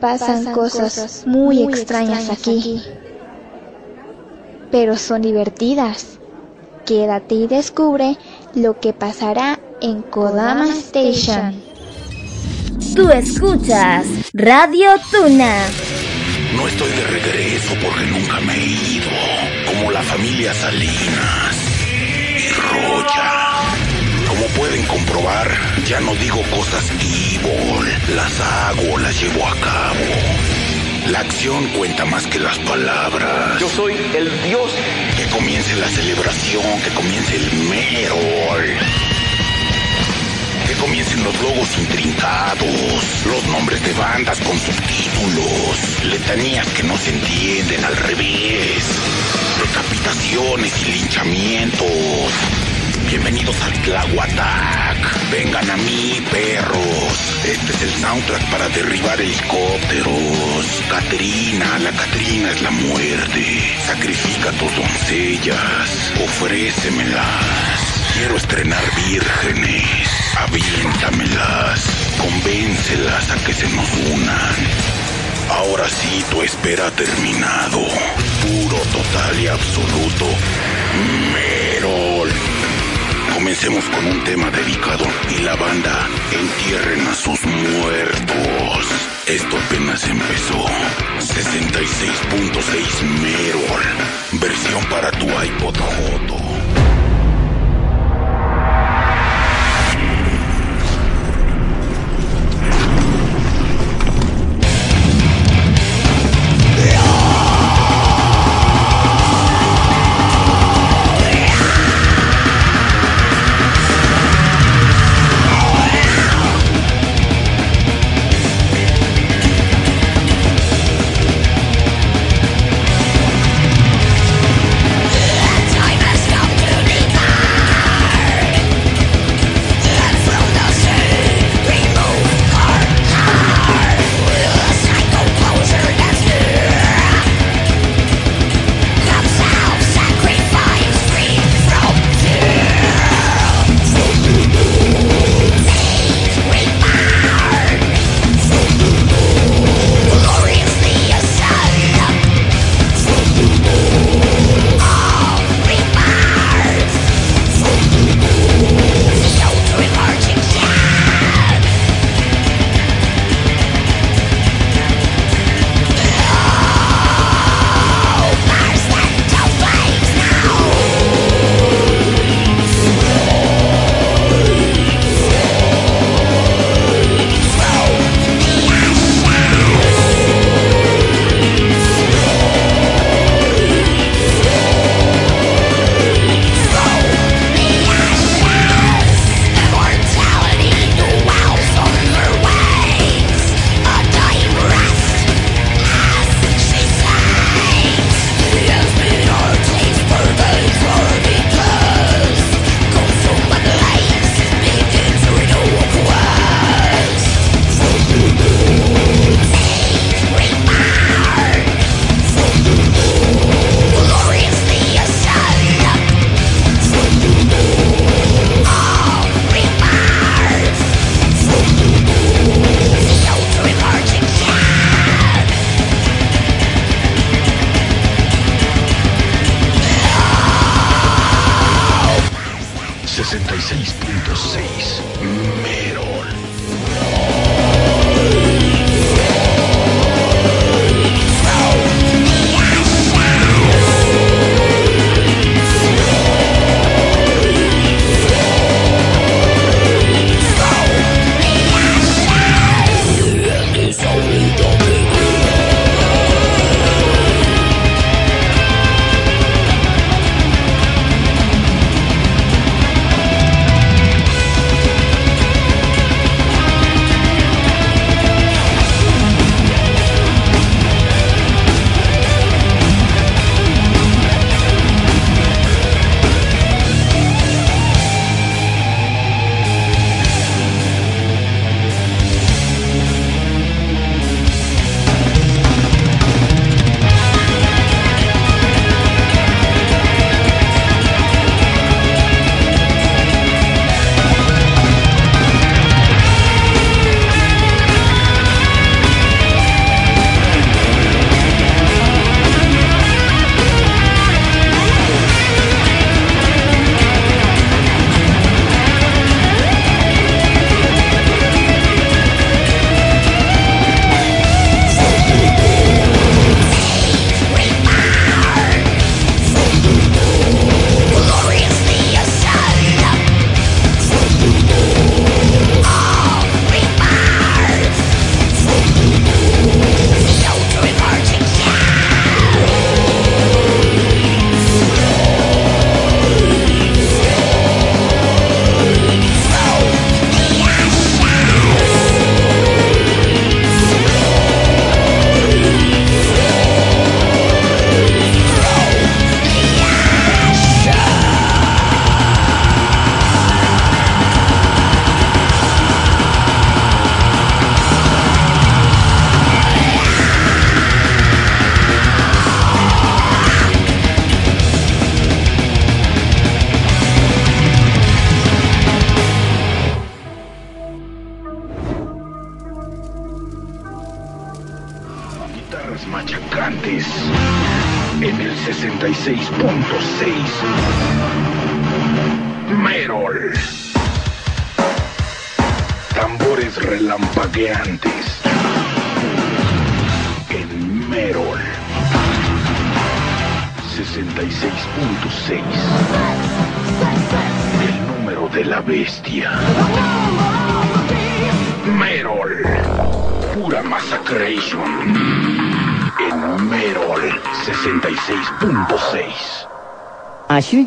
Pasan, cosas, muy, extrañas, aquí. Pero son divertidas. Quédate y descubre lo que pasará en Kodama Station. Tú escuchas Radio Tuna. No estoy de regreso porque nunca me he ido. Como la familia Salinas y Roya. Como pueden comprobar, ya no digo cosas evil. Las hago, las llevo a cabo. La acción cuenta más que las palabras. Yo soy el dios. Que comience la celebración, que comience el Merol. Que comiencen los logos intrincados, los nombres de bandas con subtítulos, letanías que no se entienden al revés, decapitaciones y linchamientos. Bienvenidos al Tlahuatac. Vengan a mí, perros. Este es el soundtrack para derribar helicópteros. Catrina, la Catrina es la muerte. Sacrifica a tus doncellas. Ofrécemelas. Quiero estrenar vírgenes. Aviéntamelas. Convéncelas a que se nos unan. Ahora sí, tu espera ha terminado. Puro, total y absoluto. Merol. Comencemos con un tema dedicado y la banda entierren a sus muertos. Esto apenas empezó. 66.6 Merol. Versión para tu iPod Joto.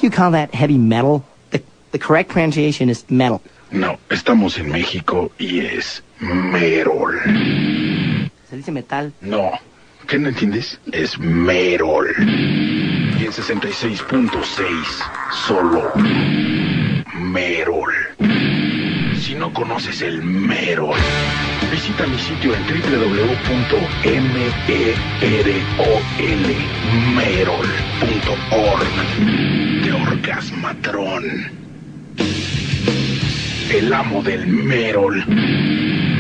You call that heavy metal? The, the correct pronunciation is metal. No, estamos en México y es Merol. Se dice metal. No, ¿qué no entiendes? Es Merol. Y en 66.6, solo Merol. Si no conoces el Merol, visita mi sitio en www.merol.org de Orgasmatron. El amo del Merol.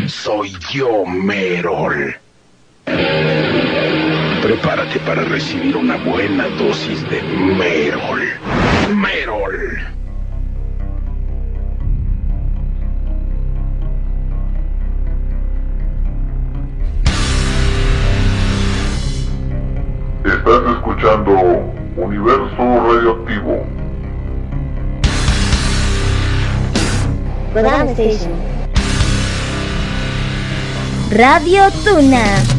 Soy yo, Merol. Prepárate para recibir una buena dosis de Merol. Merol. Estás escuchando Universo Radioactivo. Station. Radio Tuna.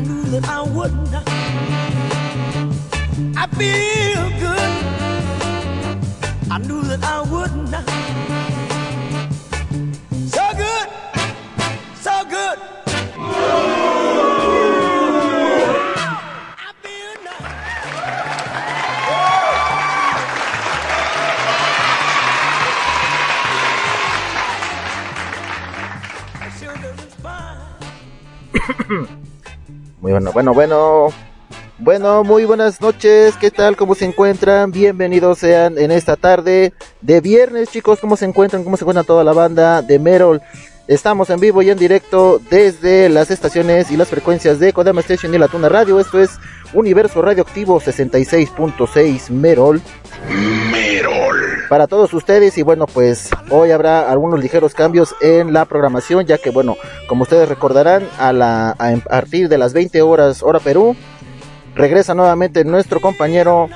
Knew that I would not. I feel good. I knew that I would not. So good, so good. I feel nice. I sure doesn't fine. Muy bueno, bueno, bueno. Bueno, muy buenas noches. ¿Qué tal? ¿Cómo se encuentran? Bienvenidos sean en esta tarde de viernes, chicos. ¿Cómo se encuentran? ¿Cómo se encuentra toda la banda de Merol? Estamos en vivo y en directo desde las estaciones y las frecuencias de Kodama Station y la Tuna Radio. Esto es Universo Radioactivo 66.6 Merol. Merol. para todos ustedes y bueno pues hoy habrá algunos ligeros cambios en la programación ya que bueno como ustedes recordarán a la a, a partir de las 20 horas hora Perú regresa nuevamente nuestro compañero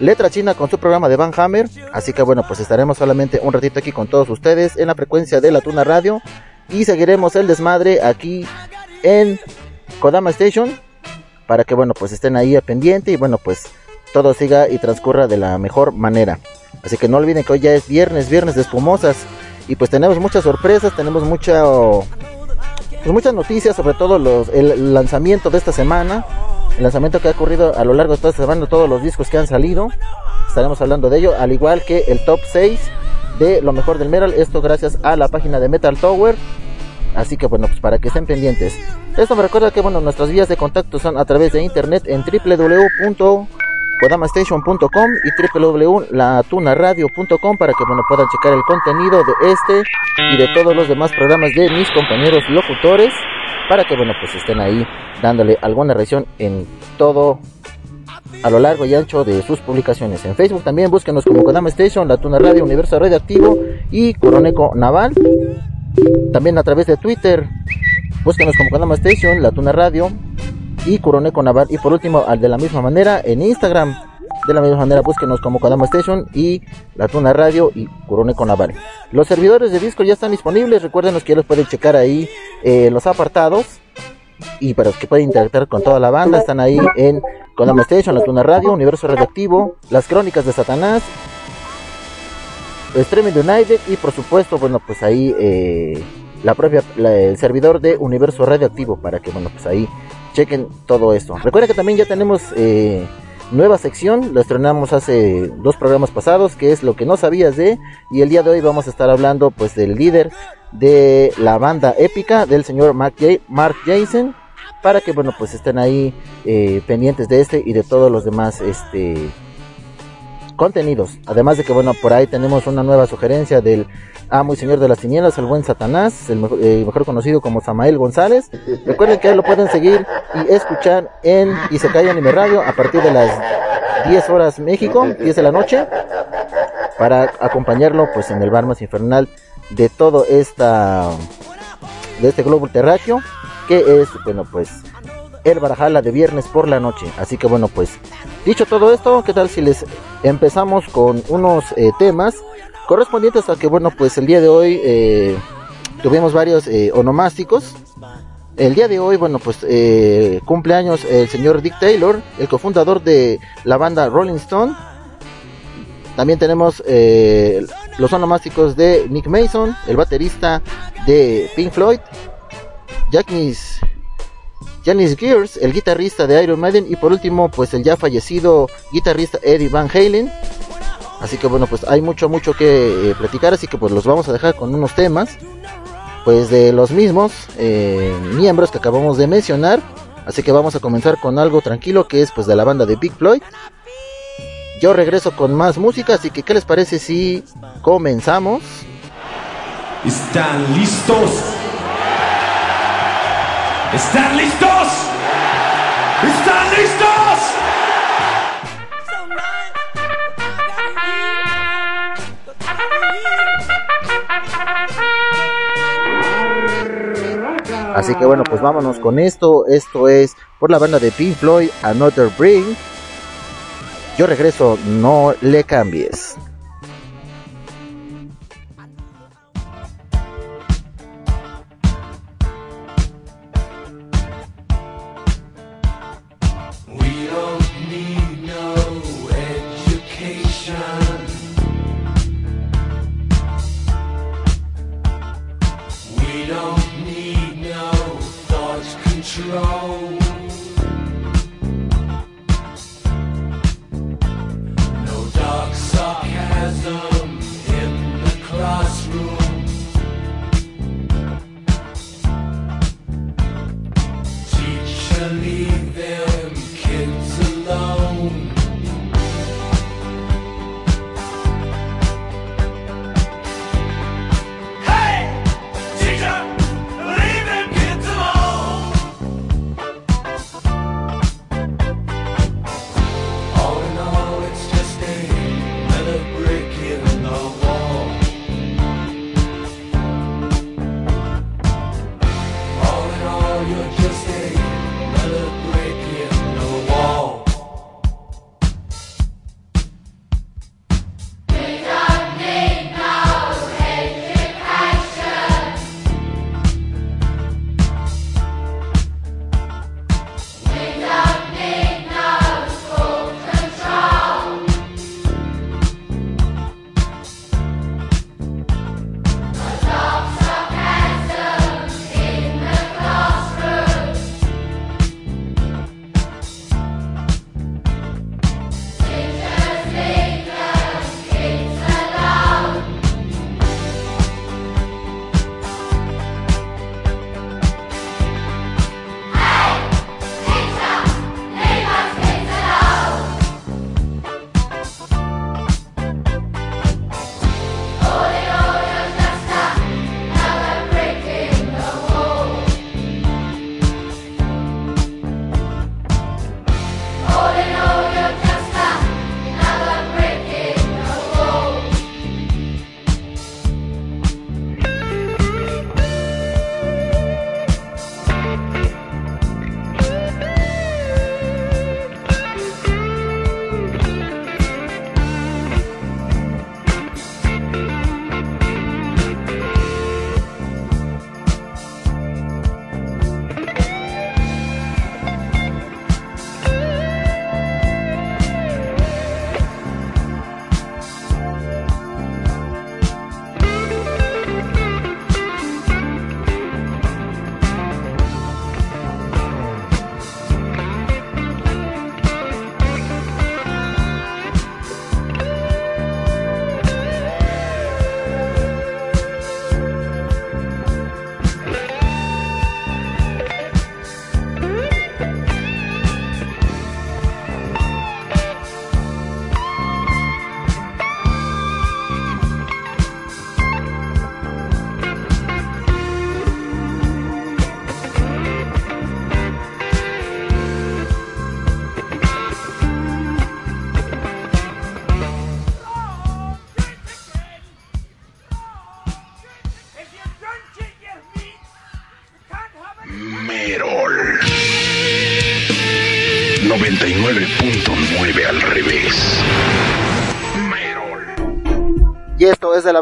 Letra China con su programa de Van Hammer así que bueno pues estaremos solamente un ratito aquí con todos ustedes en la frecuencia de la Tuna Radio y seguiremos el desmadre aquí en Kodama Station para que bueno pues estén ahí al pendiente y bueno pues todo siga y transcurra de la mejor manera. Así que no olviden que hoy ya es viernes, viernes de espumosas. Y pues tenemos muchas sorpresas, tenemos mucha, pues muchas noticias, sobre todo los, el lanzamiento de esta semana. El lanzamiento que ha ocurrido a lo largo de esta semana, todos los discos que han salido. Estaremos hablando de ello, al igual que el top 6 de lo mejor del metal. Esto gracias a la página de Metal Tower. Así que bueno, pues para que estén pendientes. Esto me recuerda que bueno, nuestras vías de contacto son a través de internet en www.kodamastation.com y www.latunaradio.com para que bueno, puedan checar el contenido de este y de todos los demás programas de mis compañeros locutores para que bueno, pues estén ahí dándole alguna reacción en todo a lo largo y ancho de sus publicaciones. En Facebook también búsquenos como Kodama Station, La Tuna Radio, Universo Radioactivo y Coroneco Naval. También a través de Twitter, búsquenos como Kodama Station, La Tuna Radio y Coroneco Naval. Y por último, al de la misma manera, en Instagram, De la misma manera, búsquenos como Kodama Station y La Tuna Radio y Corone con Navarre. Los servidores de Discord ya están disponibles. Recuerden que ya los pueden checar ahí en los apartados. Y para los que pueden interactuar con toda la banda, están ahí en Kodama Station, La Tuna Radio, Universo Radioactivo, Las Crónicas de Satanás, Streaming United y por supuesto, bueno, pues ahí eh, la propia, la- el servidor de Universo Radioactivo para que, bueno, pues ahí chequen todo esto. Recuerden que también ya tenemos eh, nueva sección, lo estrenamos hace dos programas pasados, que es lo que no sabías de, y el día de hoy vamos a estar hablando pues del líder de la banda épica, del señor Mark, Mark Jason, para que, bueno, pues estén ahí eh, pendientes de este y de todos los demás, este contenidos. Además de que, bueno, por ahí tenemos una nueva sugerencia del amo y señor de las tinieblas, el buen Satanás, el mejor, eh, conocido como Samael González. Recuerden que lo pueden seguir y escuchar en Isekai Anime Radio a partir de las 10 horas México, 10 de la noche, para acompañarlo pues en el bar más infernal de todo esta de este globo terráqueo que es bueno pues el Barajala de viernes por la noche. Así que bueno, pues dicho todo esto, ¿qué tal si les empezamos con unos eh, temas correspondientes a que bueno, pues el día de hoy eh, tuvimos varios eh, onomásticos. El día de hoy, bueno, pues cumpleaños el señor Dick Taylor, el cofundador de la banda Rolling Stone. También tenemos los onomásticos de Nick Mason, el baterista de Pink Floyd, Janis Janis Gears, el guitarrista de Iron Maiden y por último pues el ya fallecido guitarrista Eddie Van Halen. Así que bueno pues hay mucho mucho que eh, platicar así que pues los vamos a dejar con unos temas pues de los mismos eh, miembros que acabamos de mencionar. Así que vamos a comenzar con algo tranquilo que es pues de la banda de Big Floyd. Yo regreso con más música, así que ¿qué les parece si comenzamos? ¿Están listos? ¿Están listos? ¿Están listos? Así que bueno, pues vámonos con esto. Esto es por la banda de Pink Floyd, Another Bring. Yo regreso, no le cambies.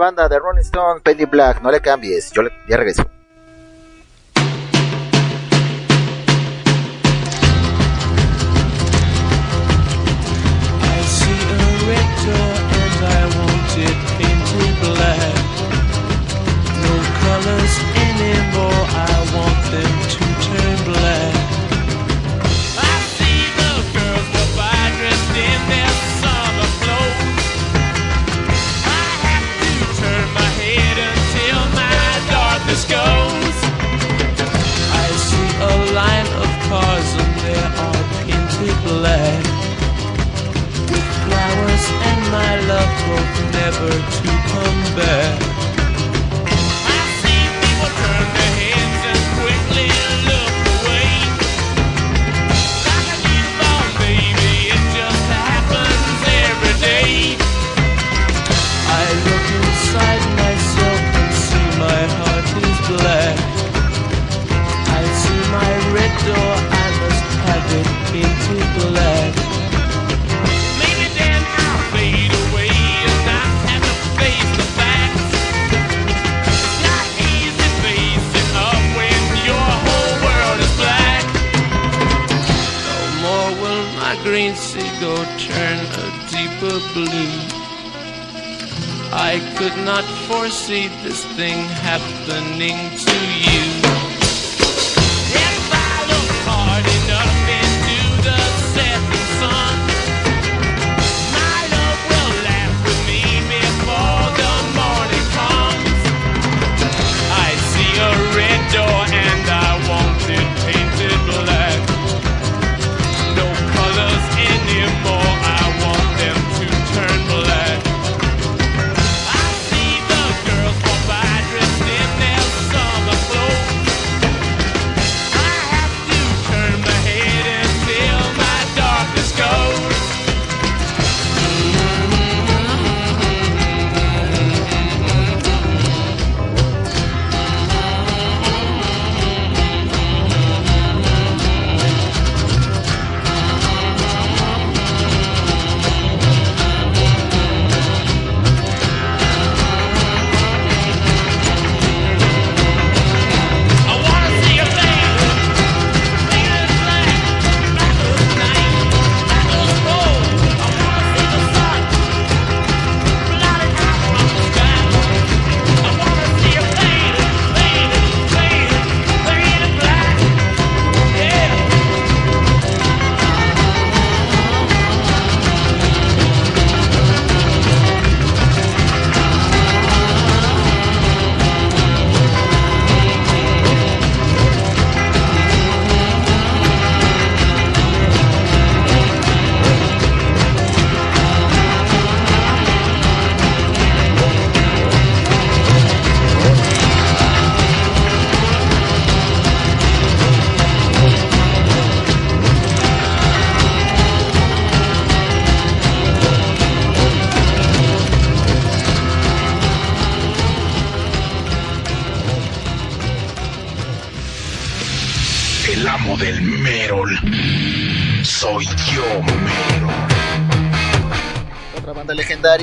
banda de Rolling Stone, Penny Black. No le cambies, yo le, ya regreso.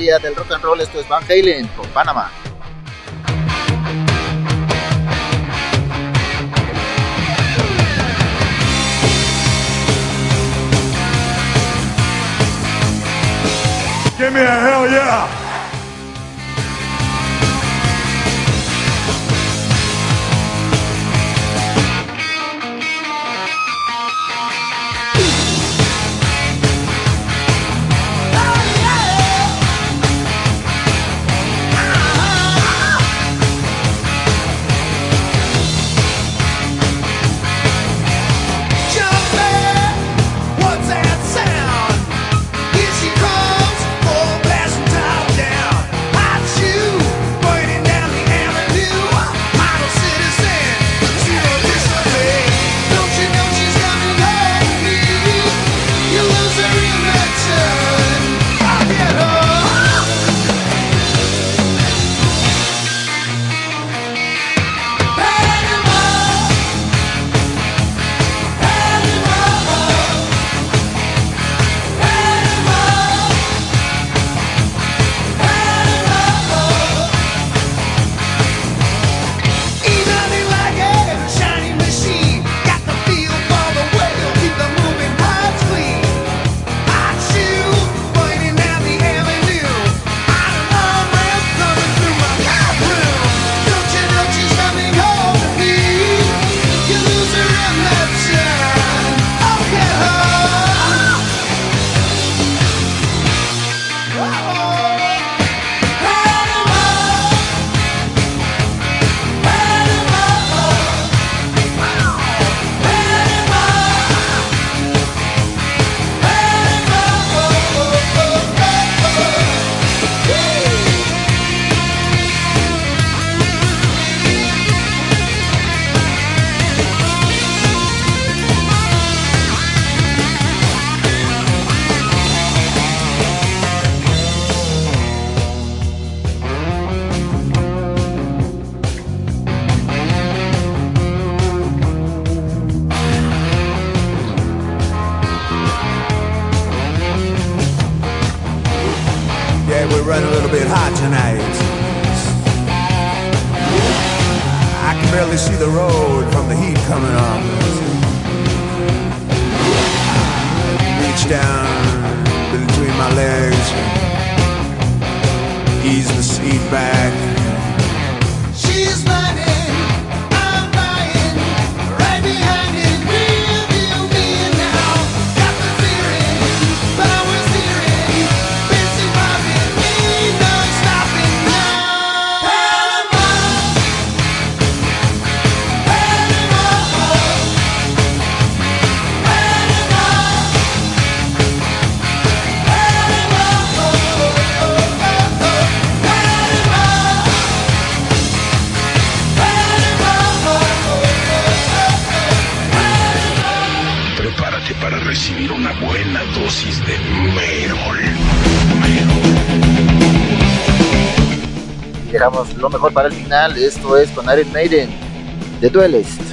historia del rock and roll. Esto es Van Halen con Panamá. Give me a hell yeah! Dejamos lo mejor para el final. Esto es con Iron Maiden, The Duelist.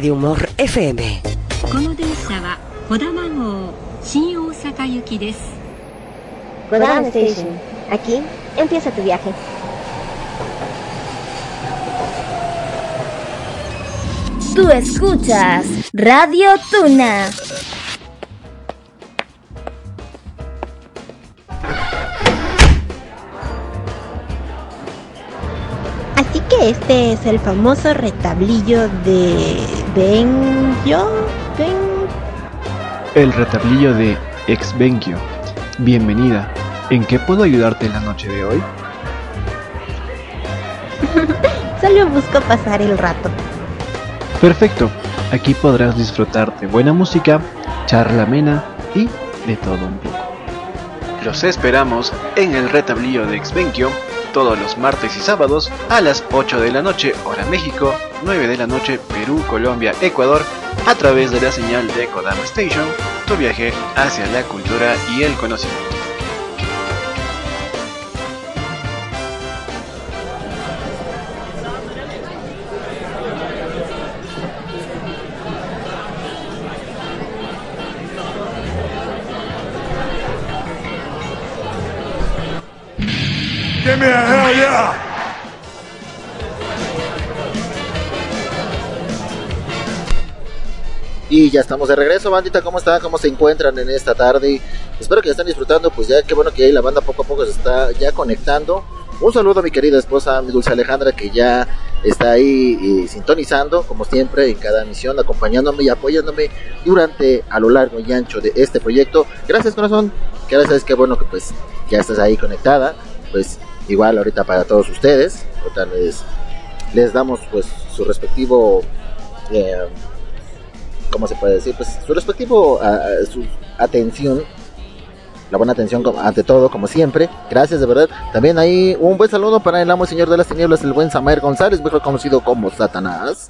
Radio Humor FM. Kodama Station. Aquí empieza tu viaje. Tú escuchas Radio Tuna. Así que este es el famoso retablillo de Benjo. Ben... El retablillo de Exvenquio. Bienvenida. ¿En qué puedo ayudarte la noche de hoy? Solo busco pasar el rato. Perfecto. Aquí podrás disfrutar de buena música, charla amena y de todo un poco. Los esperamos en el retablillo de Exvenquio todos los martes y sábados a las 8 de la noche, hora México, 9 de la noche, Perú, Colombia, Ecuador, a través de la señal de Kodama Station, tu viaje hacia la cultura y el conocimiento. Me Y ya estamos de regreso, bandita. ¿Cómo están? ¿Cómo se encuentran en esta tarde? Espero que estén disfrutando. Pues ya qué bueno que ahí la banda poco a poco se está ya conectando. Un saludo a mi querida esposa, mi dulce Alejandra, que ya está ahí eh, sintonizando, como siempre, en cada misión, acompañándome y apoyándome durante a lo largo y ancho de este proyecto. Gracias, corazón. Gracias, qué bueno que pues ya estás ahí conectada. Pues igual ahorita para todos ustedes. Ahorita les, les damos pues su respectivo eh, ¿cómo se puede decir? Pues su respectivo a- a- su atención, la buena atención ante todo, como siempre. Gracias de verdad. También hay un buen saludo para el amo señor de las tinieblas, el buen Samael González, mejor conocido como Satanás.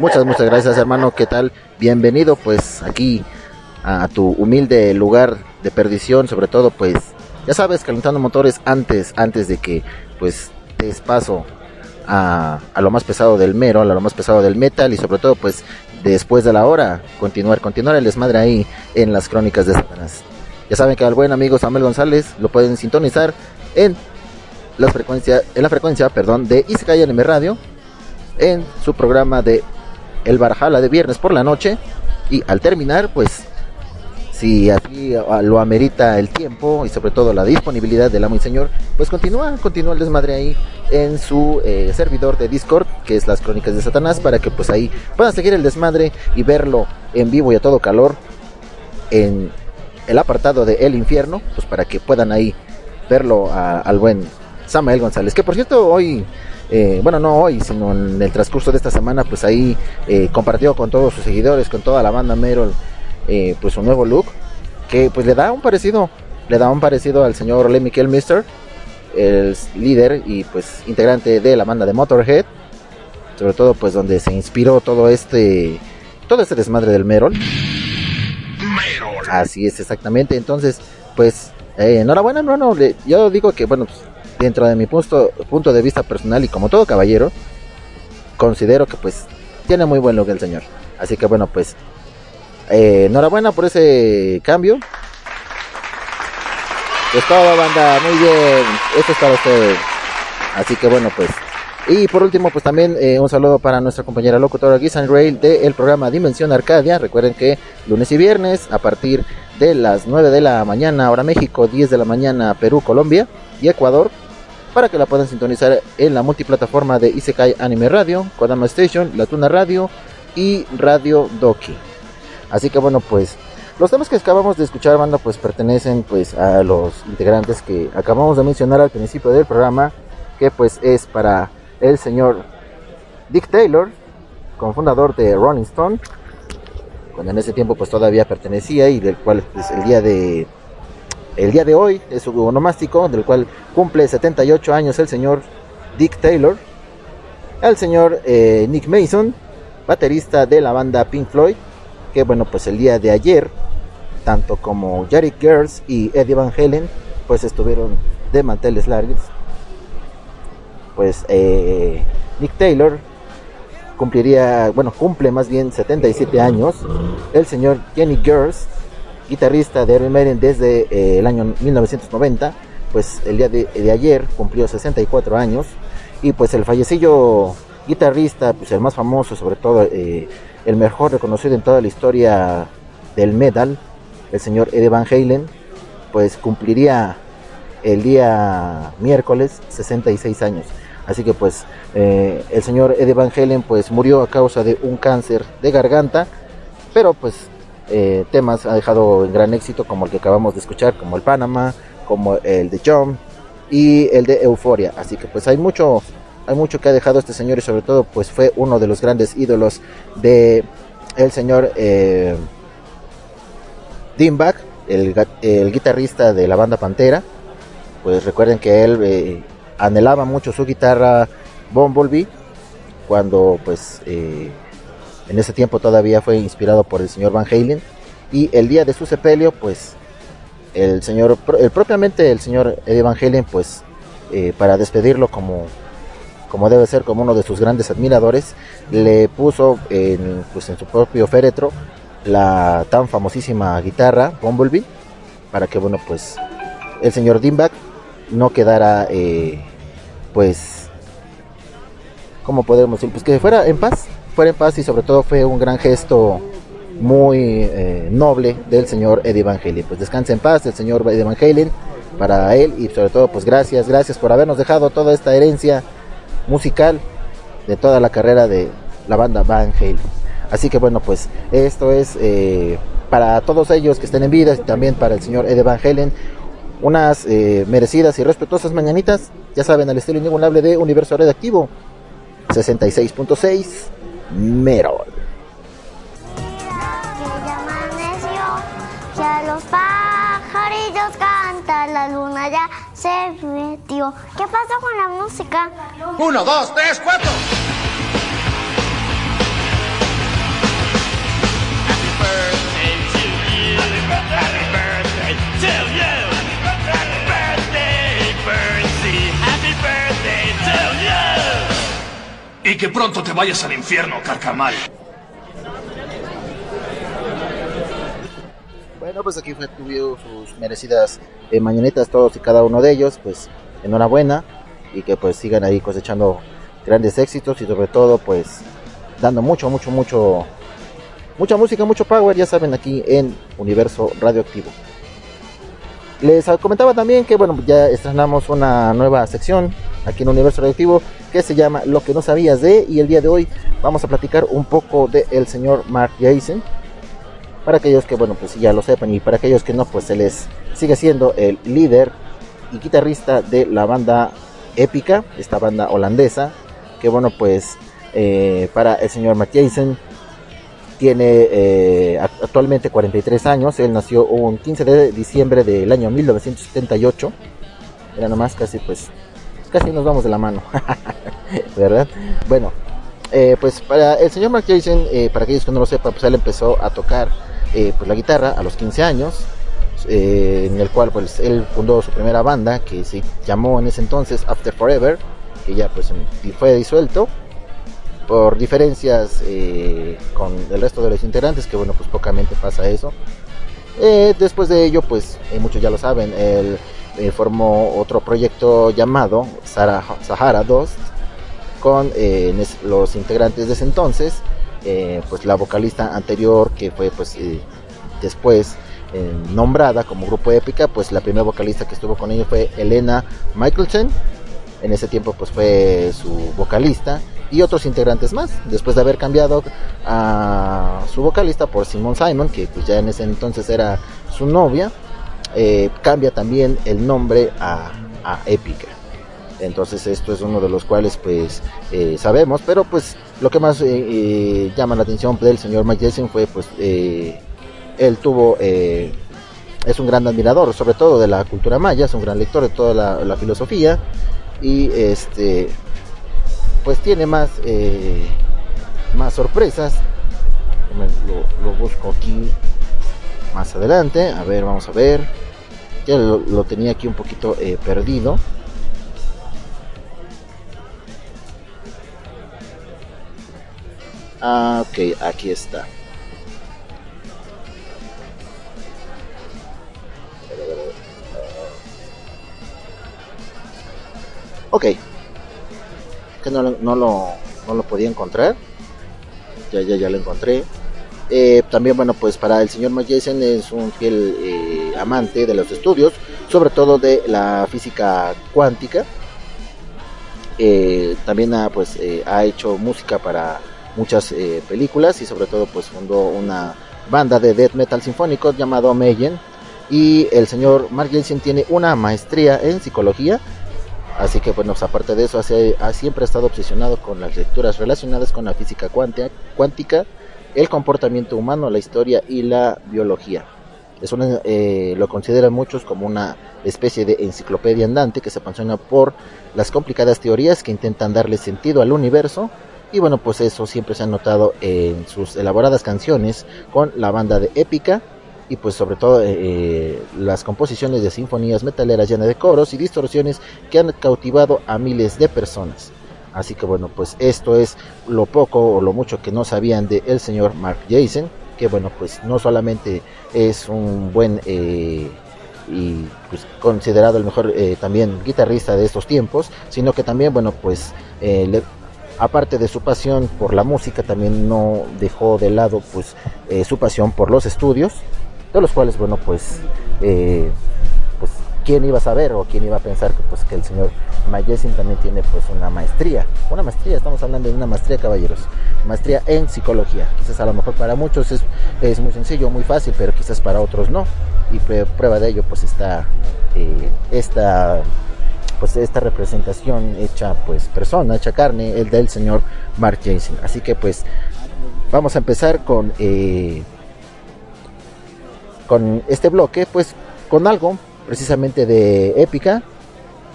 Muchas, muchas gracias, hermano. ¿Qué tal? Bienvenido, pues, aquí a tu humilde lugar de perdición, sobre todo, pues, ya sabes, calentando motores antes, antes de que, pues, des paso a lo más pesado del mero, a lo más pesado del metal y sobre todo, pues, después de la hora, continuar, continuar el desmadre ahí en las crónicas de Satanás. Ya saben que al buen amigo Samuel González lo pueden sintonizar en la frecuencia, en la frecuencia, perdón, de Isekai Radio, en su programa de El Barjala de viernes por la noche y al terminar, pues si así lo amerita el tiempo y sobre todo la disponibilidad del amo y señor, pues continúa, continúa el desmadre ahí en su eh, servidor de Discord, que es las crónicas de Satanás, para que pues ahí puedan seguir el desmadre y verlo en vivo y a todo calor en el apartado de El Infierno, pues para que puedan ahí verlo al buen Samael González, que por cierto hoy, eh, bueno no hoy, sino en el transcurso de esta semana, pues ahí eh, compartió con todos sus seguidores, con toda la banda Merol, pues un nuevo look, que pues le da un parecido, le da un parecido al señor Lemmy Mister, el líder y pues integrante de la banda de Motorhead, sobre todo pues donde se inspiró todo este, todo este desmadre del Merol. Así es, exactamente. Entonces, pues, eh, enhorabuena, hermano. Yo digo que, bueno, pues, dentro de mi punto, punto de vista personal y como todo caballero, considero que, pues, tiene muy buen look el señor. Así que, bueno, pues, eh, enhorabuena por ese cambio. Todo, banda, muy bien. Esto es para ustedes. Así que, bueno, pues. Y por último, pues también eh, un saludo para nuestra compañera locutora Gisan Rail del programa Dimensión Arcadia. Recuerden que lunes y viernes a partir de las 9 de la mañana, hora México, 10 de la mañana, Perú, Colombia y Ecuador, para que la puedan sintonizar en la multiplataforma de Isekai Anime Radio, Kodama Station, La Tuna Radio y Radio Doki. Así que bueno, pues los temas que acabamos de escuchar, banda, pues pertenecen pues a los integrantes que acabamos de mencionar al principio del programa, que pues es para el señor Dick Taylor, cofundador de Rolling Stone, cuando en ese tiempo pues todavía pertenecía y del cual pues, el día de el día de hoy es su onomástico, del cual cumple 78 años el señor Dick Taylor, al señor eh, Nick Mason, baterista de la banda Pink Floyd, que bueno pues el día de ayer tanto como Jerry Girls y Eddie Van Halen pues estuvieron de manteles largos pues eh, Nick Taylor cumpliría, bueno, cumple más bien 77 años. El señor Kenny Gers, guitarrista de Iron Maiden desde eh, el año 1990, pues el día de, de ayer cumplió 64 años. Y pues el fallecido guitarrista, pues el más famoso, sobre todo eh, el mejor reconocido en toda la historia del metal, el señor Eddie Van Halen, pues cumpliría el día miércoles 66 años. Así que pues eh, el señor Eddie Van Halen pues murió a causa de un cáncer de garganta, pero pues eh, temas ha dejado en gran éxito como el que acabamos de escuchar, como el Panama, como el de Jump y el de Euforia. Así que pues hay mucho, hay mucho que ha dejado este señor y sobre todo pues fue uno de los grandes ídolos de el señor eh, Dimback, el, guitarrista de la banda Pantera. Pues recuerden que él eh, anhelaba mucho su guitarra Bumblebee cuando pues eh, en ese tiempo todavía fue inspirado por el señor Van Halen y el día de su sepelio pues el señor el, propiamente el señor Eddie Van Halen pues eh, para despedirlo como como debe ser como uno de sus grandes admiradores le puso en, pues en su propio féretro la tan famosísima guitarra Bumblebee para que bueno pues el señor Dimback no quedara eh, pues como podemos decir pues que fuera en paz fuera en paz y sobre todo fue un gran gesto muy eh, noble del señor Eddie Van Halen. Pues descanse en paz el señor Eddie Van Halen para él y sobre todo pues gracias gracias por habernos dejado toda esta herencia musical de toda la carrera de la banda Van Halen así que bueno pues esto es eh, para todos ellos que estén en vida y también para el señor Eddie Van Halen unas eh, merecidas y respetuosas mañanitas, ya saben, al estilo inigualable de Universo Redactivo 66.6 Merol. Ya los pajarillos cantan, la luna ya se metió. ¿Qué pasó con la música? Uno, dos, tres, cuatro. Y que pronto te vayas al infierno, carcamal. Bueno, pues aquí fue tuvieron sus merecidas eh, mañanitas todos y cada uno de ellos, pues enhorabuena y que pues sigan ahí cosechando grandes éxitos y sobre todo pues dando mucho, mucho, mucho, mucha música, mucho power, ya saben, aquí en Universo Radioactivo. Les comentaba también que bueno, ya estrenamos una nueva sección aquí en Universo Radioactivo que se llama Lo que no sabías de y el día de hoy vamos a platicar un poco del el señor Mark Jason. Para aquellos que bueno, pues ya lo sepan y para aquellos que no, pues él es, sigue siendo el líder y guitarrista de la banda Épica, esta banda holandesa, que bueno, pues eh, para el señor Jason tiene eh, act- actualmente 43 años. Él nació un 15 de diciembre del año 1978. Era nomás casi, pues, casi nos vamos de la mano, ¿verdad? Bueno, eh, pues para el señor Mark Jason, eh, para aquellos que no lo sepan, pues él empezó a tocar eh, pues, la guitarra a los 15 años. eh, en el cual pues él fundó su primera banda que se llamó en ese entonces After Forever que ya pues fue disuelto por diferencias eh, con el resto de los integrantes, que bueno, pues pocamente pasa eso. Después de ello, pues muchos ya lo saben, él formó otro proyecto llamado Sahara 2 con los integrantes de ese entonces, eh, pues la vocalista anterior que fue pues eh, después eh, nombrada como grupo épica, pues la primera vocalista que estuvo con ellos fue Elena Michelson, en ese tiempo pues fue su vocalista y otros integrantes más después de haber cambiado a su vocalista por Simon Simon que pues ya en ese entonces era su novia cambia también el nombre a, a Épica entonces esto es uno de los cuales pues eh, sabemos pero pues lo que más eh, eh, llama la atención del señor Mike fue pues él tuvo es un gran admirador sobre todo de la cultura maya es un gran lector de toda la, filosofía y este pues tiene más más sorpresas. Lo, busco aquí más adelante. A ver vamos a ver. Ya lo, tenía aquí un poquito perdido Ah, ok, aquí está. Ok. Que no, no lo, no lo podía encontrar. Ya, ya, ya lo encontré. Eh, también, bueno, pues para el señor Jason es un fiel eh, amante de los estudios, sobre todo de la física cuántica. Eh, también ha, pues, ha hecho música para muchas eh, películas y sobre todo pues fundó una banda de death metal sinfónico llamado Mayhem. Y el señor Mark Jensen tiene una maestría en psicología. Así que bueno, pues, aparte de eso, hace- ha siempre estado obsesionado con las lecturas relacionadas con la física cuántica, cuántica el comportamiento humano, la historia y la biología. Es una, eh, lo consideran muchos como una especie de enciclopedia andante que se apasiona por las complicadas teorías que intentan darle sentido al universo. Y bueno, pues eso siempre se ha notado en sus elaboradas canciones con la banda de épica y pues sobre todo eh, las composiciones de sinfonías metaleras llenas de coros y distorsiones que han cautivado a miles de personas. Así que bueno, pues esto es lo poco o lo mucho que no sabían de el señor Mark Jason, que bueno, pues no solamente es un buen eh, y pues, considerado el mejor eh, también guitarrista de estos tiempos, sino que también bueno, pues eh, le- aparte de su pasión por la música, también no dejó de lado pues eh, su pasión por los estudios, de los cuales bueno, pues eh, pues quién iba a saber o quién iba a pensar que pues que el señor Mayesin también tiene pues una maestría, una maestría, estamos hablando de una maestría caballeros, maestría en psicología, quizás a lo mejor para muchos es, es muy sencillo, muy fácil, pero quizás para otros no, y prueba de ello pues está eh, esta pues esta representación hecha pues persona, hecha carne, el del señor Mark Jason, así que pues vamos a empezar con eh, con este bloque, pues con algo precisamente de épica.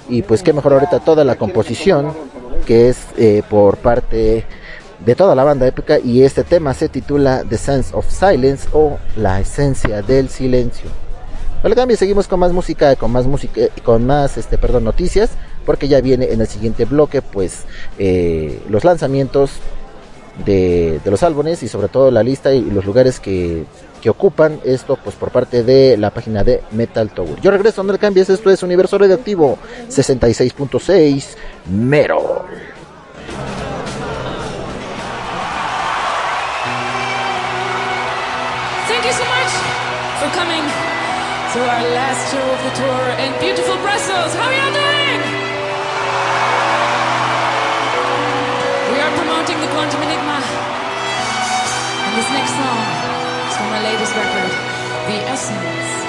Y pues qué mejor ahorita toda la composición que es eh, por parte de toda la banda épica. Y este tema se titula The Sense of Silence o La esencia del silencio. Al cambio seguimos con más música, con más música, con más este, perdón, noticias, porque ya viene en el siguiente bloque, pues eh, los lanzamientos de, de los álbumes y sobre todo la lista y los lugares que, que ocupan esto, pues por parte de la página de Metal Tower. Yo regreso, no le cambies, esto es Universo Radioactivo 66.6 Mero. To our last show of the tour in beautiful Brussels. How are y'all doing? We are promoting the Quantum Enigma. And this next song is from my latest record, The Essence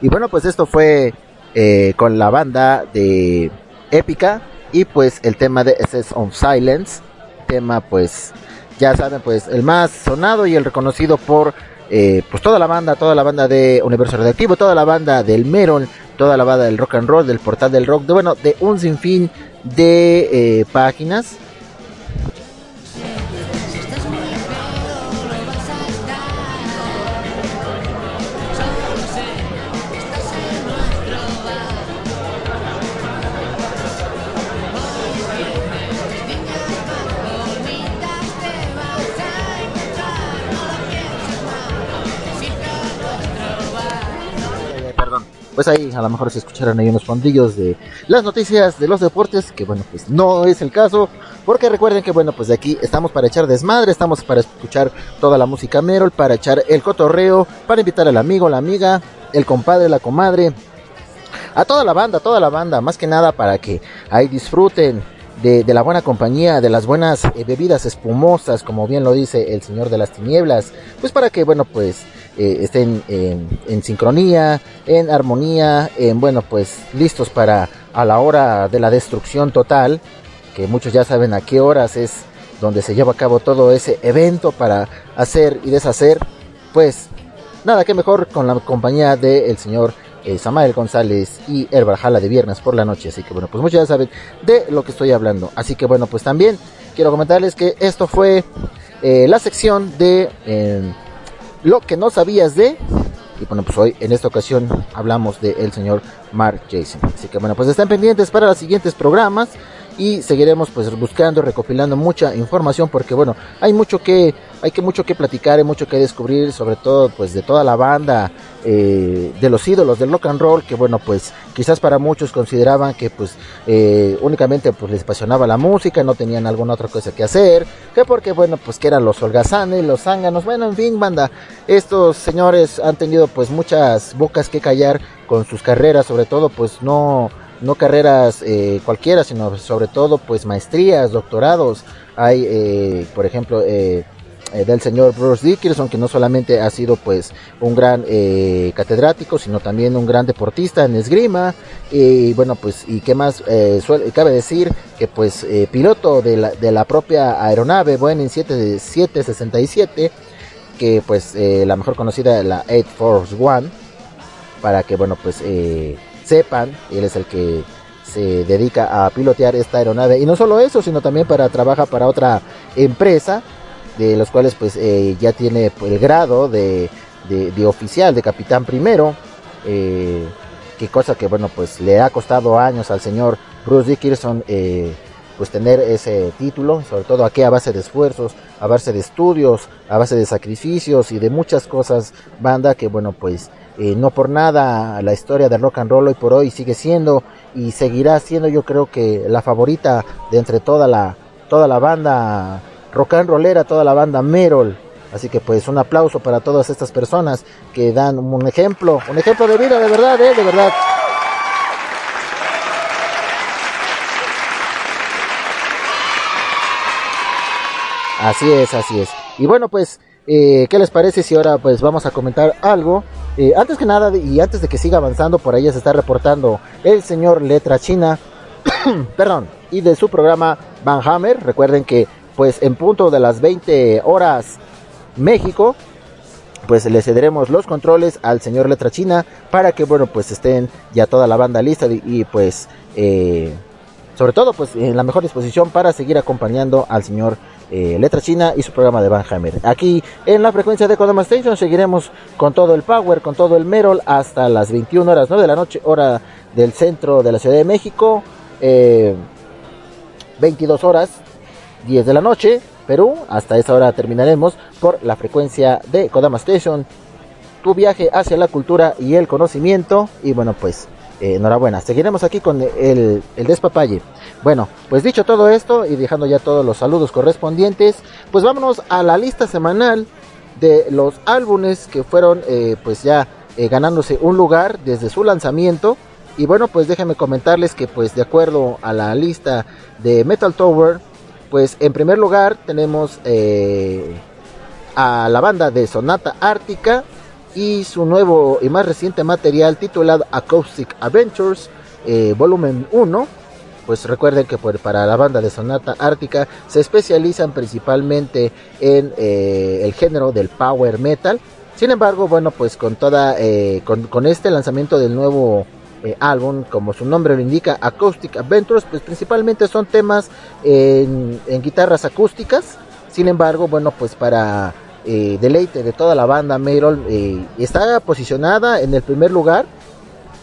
Y bueno, pues esto fue eh, con la banda de Épica y pues el tema de Essence of Silence. Tema pues, ya saben, pues el más sonado y el reconocido por eh, pues toda la banda, toda la banda de Universo Radioactivo, toda la banda del Meron, toda la banda del rock and roll, del portal del rock, de bueno, de un sinfín de eh, páginas. Pues ahí a lo mejor se escucharon ahí unos fondillos de las noticias de los deportes, que bueno, pues no es el caso, porque recuerden que bueno, pues de aquí estamos para echar desmadre, estamos para escuchar toda la música Merol, para echar el cotorreo, para invitar al amigo, la amiga, el compadre, la comadre, a toda la banda, toda la banda, más que nada para que ahí disfruten de, de la buena compañía, de las buenas eh, bebidas espumosas, como bien lo dice el Señor de las Tinieblas, pues para que, bueno, pues eh, estén en, sincronía, en armonía, en, bueno, pues listos para a la hora de la destrucción total, que muchos ya saben a qué horas es donde se lleva a cabo todo ese evento para hacer y deshacer, pues nada que mejor con la compañía del señor eh, Samael González y Valhalla de viernes por la noche. Así que bueno, pues muchos ya saben de lo que estoy hablando. Así que bueno, pues también quiero comentarles que esto fue eh, la sección de eh, lo que no sabías de. Y bueno, pues hoy en esta ocasión hablamos del el señor Mark Jason. Así que bueno, pues estén pendientes para los siguientes programas y seguiremos pues buscando, recopilando mucha información porque bueno, hay mucho que hay que mucho que platicar, hay mucho que descubrir, sobre todo pues de toda la banda eh, de los ídolos del rock and roll que bueno pues quizás para muchos consideraban que pues eh, únicamente pues les apasionaba la música, no tenían alguna otra cosa que hacer, que porque bueno pues que eran los holgazanes, los zánganos, bueno en fin banda, estos señores han tenido pues muchas bocas que callar con sus carreras, sobre todo pues no no carreras eh, cualquiera, sino sobre todo pues maestrías, doctorados. Hay, eh, por ejemplo, eh, eh, del señor Bruce Dickinson, que no solamente ha sido pues un gran eh, catedrático, sino también un gran deportista en esgrima. Y bueno, pues, y qué más suele- cabe decir que pues piloto de la, de la propia aeronave Boeing 7, 767, que pues la mejor conocida, la 8 Force One, para que bueno pues sepan, él es el que se dedica a pilotear esta aeronave. Y no solo eso, sino también para trabaja para otra empresa de los cuales pues eh, ya tiene pues, el grado de, de- oficial, de capitán primero, eh, que cosa que bueno pues le ha costado años al señor Bruce Dickinson eh, pues tener ese título, sobre todo aquí a base de esfuerzos, a base de estudios, a base de sacrificios y de muchas cosas, banda que bueno pues eh, no por nada la historia del rock and roll hoy por hoy sigue siendo y seguirá siendo yo creo que la favorita de entre toda la toda la banda rock and rollera, toda la banda Merol. Así que pues un aplauso para todas estas personas que dan un ejemplo, un ejemplo de vida de verdad, eh, de verdad. Así es, así es. Y bueno, pues, eh, ¿qué les parece si ahora pues vamos a comentar algo? Eh, antes que nada, y antes de que siga avanzando, por ahí se está reportando el señor Letra China, perdón, y de su programa Van Hammer. Recuerden que pues en punto de las 20 horas México, pues le cederemos los controles al señor Letra China para que bueno pues estén ya toda la banda lista y, y, pues eh, sobre todo pues en la mejor disposición para seguir acompañando al señor eh, Letra China y su programa de Van Hammer. Aquí en la frecuencia de Kodama Station seguiremos con todo el power, con todo el Merol hasta las 21 horas 9 de la noche, hora del centro de la Ciudad de México. Eh, 22 horas 10 de la noche, Perú. Hasta esa hora terminaremos por la frecuencia de Kodama Station. Tu viaje hacia la cultura y el conocimiento. Y bueno, pues enhorabuena. Seguiremos aquí con el, el despapalle. Bueno, pues dicho todo esto y dejando ya todos los saludos correspondientes, pues vámonos a la lista semanal de los álbumes que fueron eh, pues ya eh, ganándose un lugar desde su lanzamiento. Y bueno, pues déjenme comentarles que pues de acuerdo a la lista de Metal Tower, pues en primer lugar tenemos eh, a la banda de Sonata Ártica y su nuevo y más reciente material titulado Acoustic Adventures eh, Volumen 1. Pues recuerden que para la banda de Sonata Ártica se especializan principalmente en eh, el género del power metal. Sin embargo, bueno, pues con toda eh, con, con este lanzamiento del nuevo álbum, como su nombre lo indica, Acoustic Adventures, pues principalmente son temas en, en guitarras acústicas. Sin embargo, bueno, pues para eh, deleite de toda la banda, Metal eh, está posicionada en el primer lugar.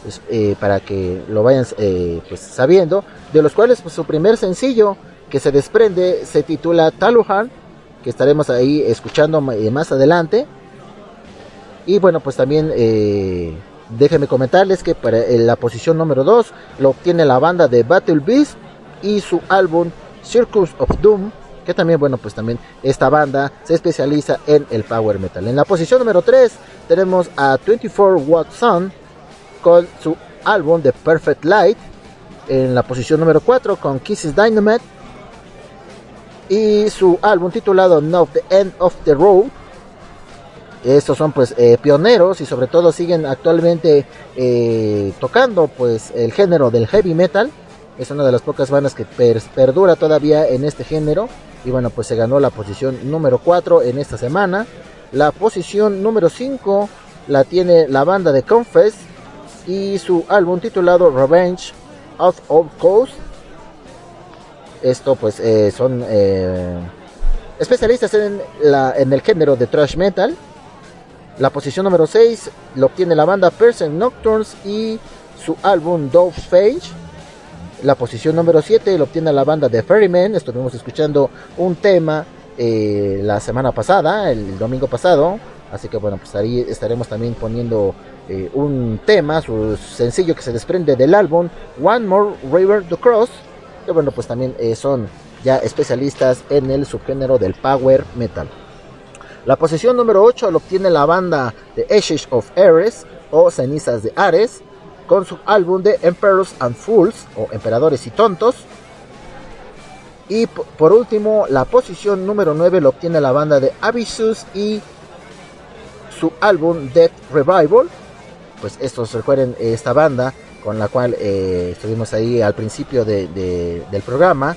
pues, eh, para que lo vayan eh, pues, sabiendo, de los cuales pues, su primer sencillo que se desprende se titula Taluhan, que estaremos ahí escuchando más adelante. Y bueno, pues también déjenme comentarles que para la posición número 2 lo obtiene la banda de Battle Beast y su álbum Circus of Doom, que también, bueno, pues también esta banda se especializa en el power metal. En la posición número 3 tenemos a 24 Watt Sun con su álbum The Perfect Light. En la posición número 4 con Kisses Dynamite y su álbum titulado No The End of the Road. Estos son pues eh, pioneros y sobre todo siguen actualmente eh, tocando pues el género del heavy metal. Es una de las pocas bandas que per- perdura todavía en este género. Y bueno, pues se ganó la posición número 4 en esta semana. La posición número 5 la tiene la banda de Confess y su álbum titulado Revenge of Old Coast. Esto pues eh, son eh, especialistas en, la, en el género de thrash metal. La posición número 6 lo obtiene la banda Persian Nocturnes y su álbum Dove Phage. La posición número 7 lo obtiene la banda de Ferryman. Estuvimos escuchando un tema eh, la semana pasada, el domingo pasado. Así que bueno, pues ahí estaremos también poniendo eh, un tema, su sencillo que se desprende del álbum One More River to Cross. Que bueno, pues también eh, son ya especialistas en el subgénero del power metal. La posición número 8 lo obtiene la banda de Ashes of Ares o Cenizas de Ares con su álbum de Emperors and Fools o Emperadores y Tontos. Y por último, la posición número 9 lo obtiene la banda de Abyssus y su álbum Death Revival. Pues estos recuerden esta banda con la cual eh, estuvimos ahí al principio de- de- del programa.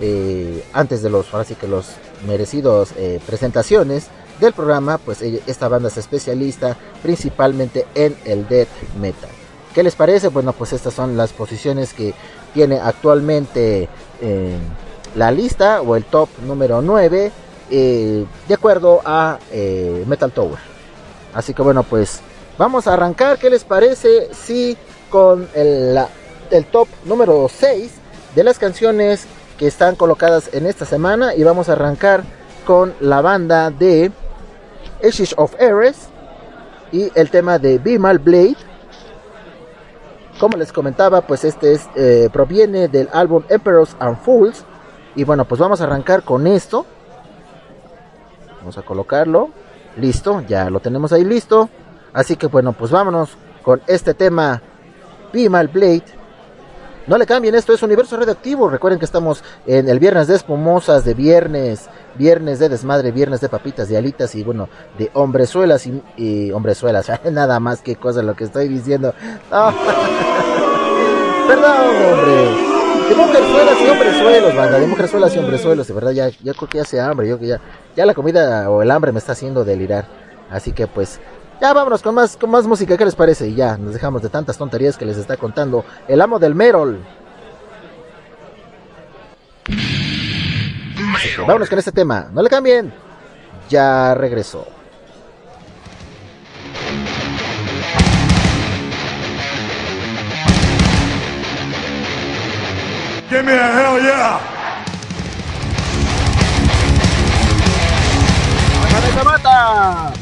eh, antes de los, ahora sí que los merecidos eh, presentaciones del programa, pues esta banda es especialista principalmente en el death metal. ¿Qué les parece? Bueno, pues estas son las posiciones que tiene actualmente eh, la lista o el top número 9 eh, de acuerdo a eh, Metal Tower. Así que bueno, pues vamos a arrancar. ¿Qué les parece si con el top número 6 de las canciones que están colocadas en esta semana? Y vamos a arrancar con la banda de Ashes of Ares y el tema de Bimal Blade. Como les comentaba, pues este es, eh, proviene del álbum Emperors and Fools. Y bueno, pues vamos a arrancar con esto. Vamos a colocarlo. Listo, ya lo tenemos ahí listo. Así que bueno, pues vámonos con este tema Bimal Blade. No le cambien, esto es Universo Radioactivo. Recuerden que estamos en el viernes de espumosas, de viernes, viernes de desmadre, viernes de papitas, de alitas y bueno, de hombrezuelas y, y hombrezuelas. Nada más que cosa lo que estoy diciendo. Perdón, hombre. De mujerzuelas y hombrezuelos, banda, de mujerzuelas y hombrezuelos, de verdad ya, ya creo que ya hace hambre, yo que ya, ya la comida o el hambre me está haciendo delirar. Así que pues, ya vámonos con más, con más música, ¿qué les parece? Y ya, nos dejamos de tantas tonterías que les está contando el amo del Merol. Vámonos con este tema, no le cambien. Ya regresó. Give me a hell yeah! ¡Mata,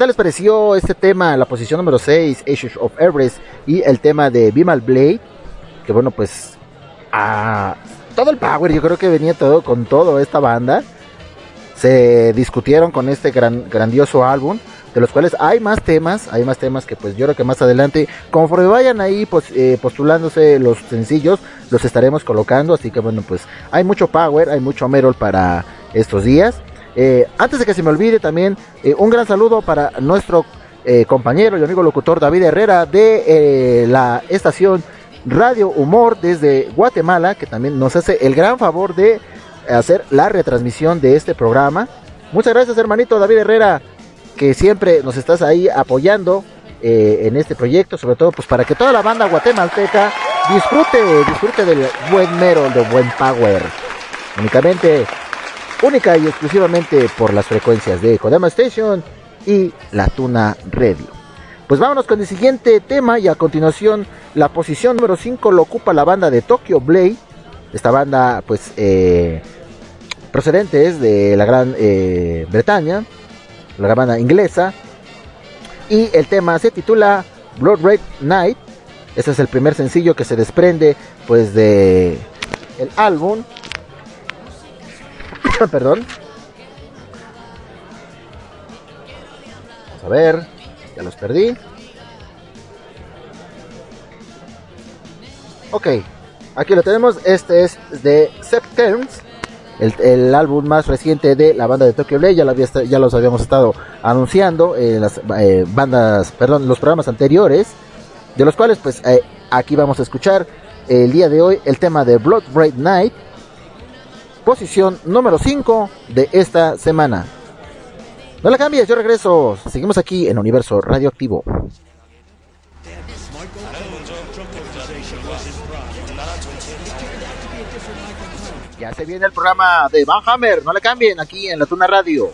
tal les pareció este tema, la posición número 6, Ashes of Everest, y el tema de Bimal Blade? Que bueno, pues, todo el power, yo creo que venía todo con todo esta banda. Se discutieron con este gran, grandioso álbum, de los cuales hay más temas, hay más temas que pues yo creo que más adelante, conforme vayan ahí pues, eh, postulándose los sencillos, los estaremos colocando, así que bueno, pues hay mucho power, hay mucho Merol para estos días. Eh, antes de que se me olvide también, eh, un gran saludo para nuestro eh, compañero y amigo locutor David Herrera de la estación Radio Humor desde Guatemala, que también nos hace el gran favor de hacer la retransmisión de este programa. Muchas gracias hermanito David Herrera, que siempre nos estás ahí apoyando en este proyecto, sobre todo pues para que toda la banda guatemalteca disfrute, disfrute del buen mero, del buen power. Únicamente única y exclusivamente por las frecuencias de Kodama Station y La Tuna Radio. Pues vámonos con el siguiente tema y a continuación la posición número 5 lo ocupa la banda de Tokyo Blade. Esta banda pues eh, procedente es de la Gran eh, Bretaña, la gran banda inglesa. Y el tema se titula Blood Red Night. Este es el primer sencillo que se desprende pues de el álbum Perdón. Vamos a ver. Ya los perdí. Ok. Aquí lo tenemos. Este es de Septemps. El, álbum más reciente de la banda de Tokyo Blade. Ya, lo había ya los habíamos estado anunciando en las eh, bandas, perdón, los programas anteriores. De los cuales, pues, eh, aquí vamos a escuchar el día de hoy el tema de Blood Bright Night posición número 5 de esta semana. No la cambies, yo regreso. Seguimos aquí en Universo Radioactivo. Ya se viene el programa de Van Hammer, no le cambien aquí en la Tuna Radio.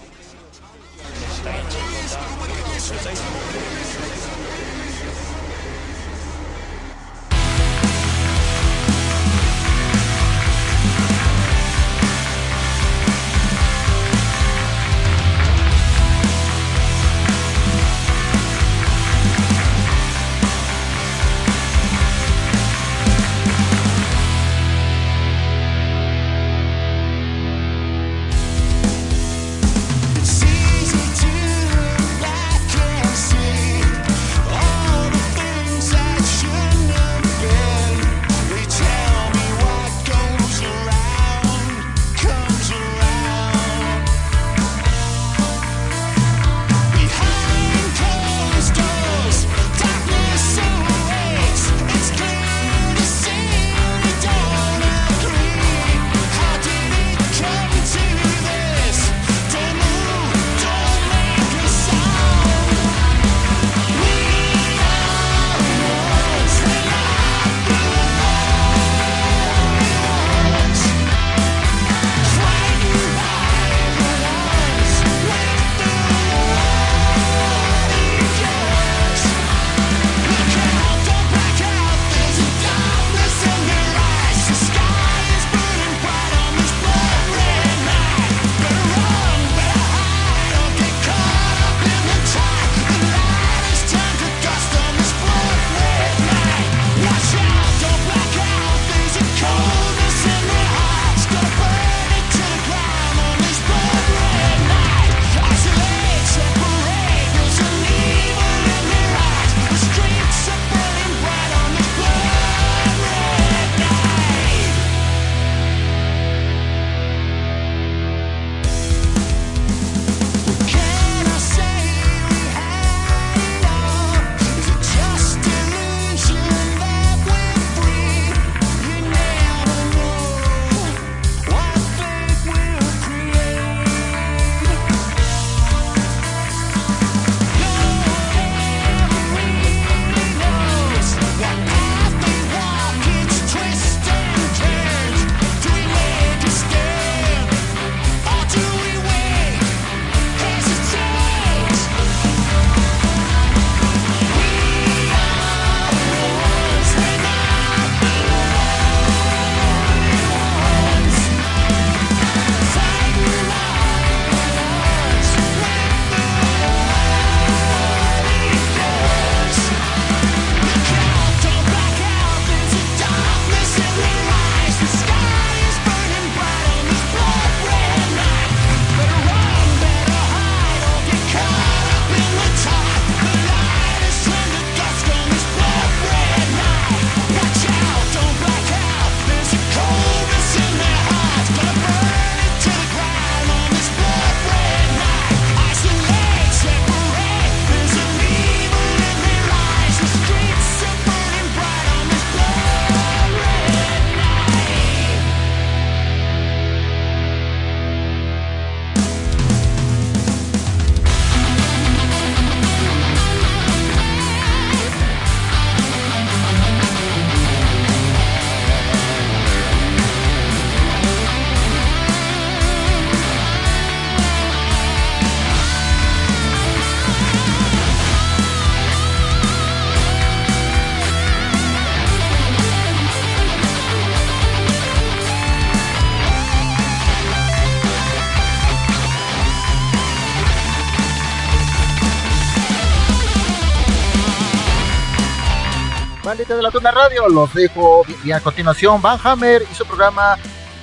De la Tuna Radio. Los dejo y a continuación Van Hammer y su programa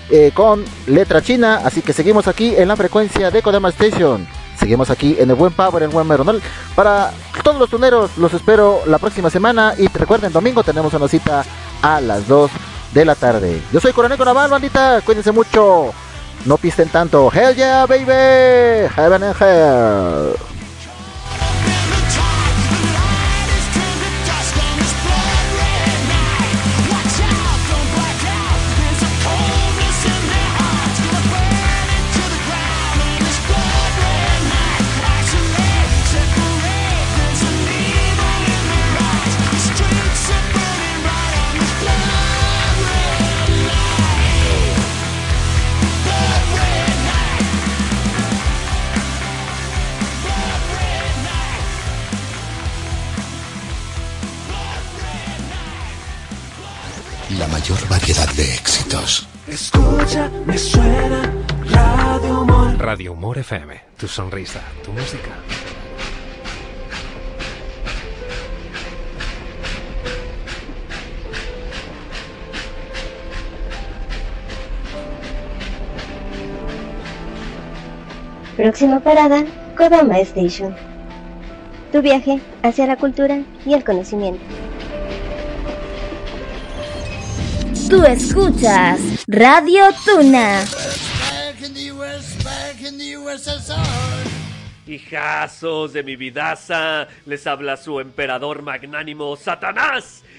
eh, con letra china. Así que seguimos aquí en la frecuencia de Kodama Station. Seguimos aquí en el buen Power, en buen Meronal. Para todos los tuneros, los espero la próxima semana. Y recuerden, domingo tenemos una cita a las 2 de la tarde. Yo soy Coroneco Naval, bandita. Cuídense mucho. No pisten tanto. Hell yeah, baby. Heaven and hell. Escucha, me suena Radio Humor. Radio Humor FM, tu sonrisa, tu música. Próxima parada, Kodama Station. Tu viaje hacia la cultura y el conocimiento. Tú escuchas Radio Tuna. Hijazos de mi vidaza, les habla su emperador magnánimo Satanás.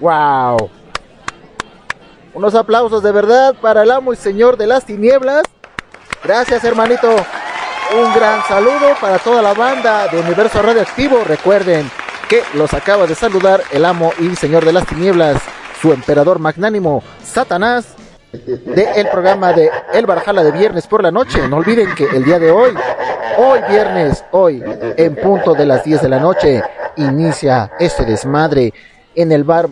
¡Wow! Unos aplausos de verdad para el amo y señor de las tinieblas. Gracias, hermanito. Un gran saludo para toda la banda de Universo Radioactivo. Recuerden que los acaba de saludar el amo y señor de las tinieblas, su emperador magnánimo, Satanás, del el programa de El Barjala de viernes por la noche. No olviden que el día de hoy, hoy viernes, hoy, en punto de las 10 de la noche, inicia este desmadre en el bar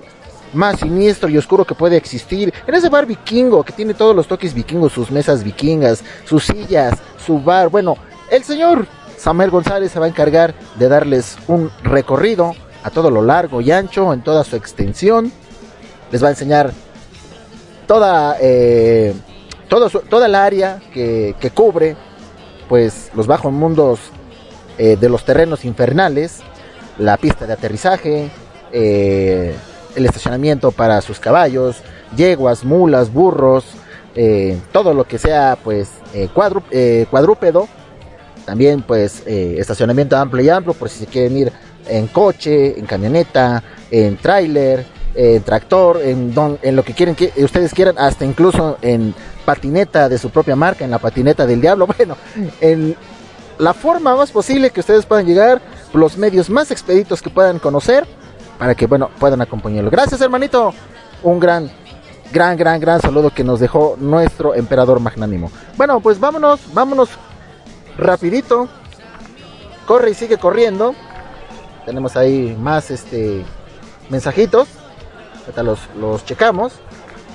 más siniestro y oscuro que puede existir. En ese bar vikingo que tiene todos los toques vikingos, sus mesas vikingas, sus sillas, su bar. Bueno, el señor Samuel González se va a encargar de darles un recorrido a todo lo largo y ancho, en toda su extensión. Les va a enseñar toda, eh, toda el área que, que cubre, pues los bajos mundos eh, de los terrenos infernales, la pista de aterrizaje, eh, el estacionamiento para sus caballos, yeguas, mulas, burros, eh, todo lo que sea pues eh, eh, cuadrúpedo. También pues estacionamiento amplio y amplio por si se quieren ir en coche, en camioneta, en tráiler, en tractor, en, don- en lo que quieren que ustedes quieran, hasta incluso en patineta de su propia marca, en la patineta del diablo, bueno, en la forma más posible que ustedes puedan llegar, los medios más expeditos que puedan conocer, para que, bueno, puedan acompañarlo. Gracias, hermanito. Un gran, gran, gran, gran saludo que nos dejó nuestro emperador magnánimo. Bueno, pues vámonos, vámonos rapidito. Corre y sigue corriendo. Tenemos ahí más este mensajitos. Ahorita los, los checamos.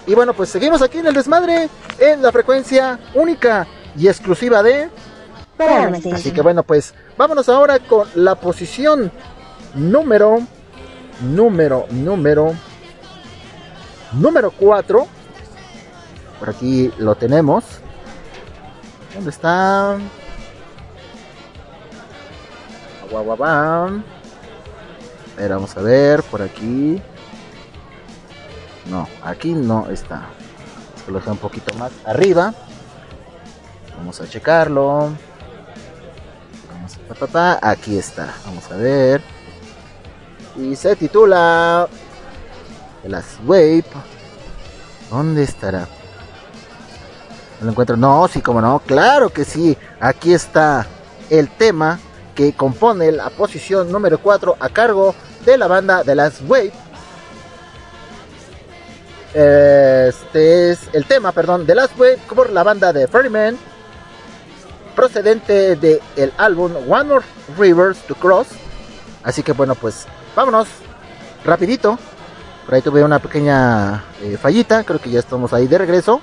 Y bueno, pues seguimos aquí en el desmadre. En la frecuencia única y exclusiva de. Así que bueno, pues vámonos ahora con la posición número. Número, número. Número 4. Por aquí lo tenemos. ¿Dónde está? Guau. A ver, vamos a ver por aquí. No, aquí no está. Se lo dejé un poquito más arriba. Vamos a checarlo. Aquí está. Vamos a ver. Y se titula Las Wave. ¿Dónde estará? No lo encuentro. No, sí, como no. Claro que sí. Aquí está el tema que compone la posición número 4 a cargo de la banda The Last Wave. Este es el tema, perdón, The Last Wave por la banda de Ferryman, procedente del el álbum One More Rivers to Cross. Así que bueno, pues vámonos rapidito. Por ahí tuve una pequeña eh, fallita, creo que ya estamos ahí de regreso.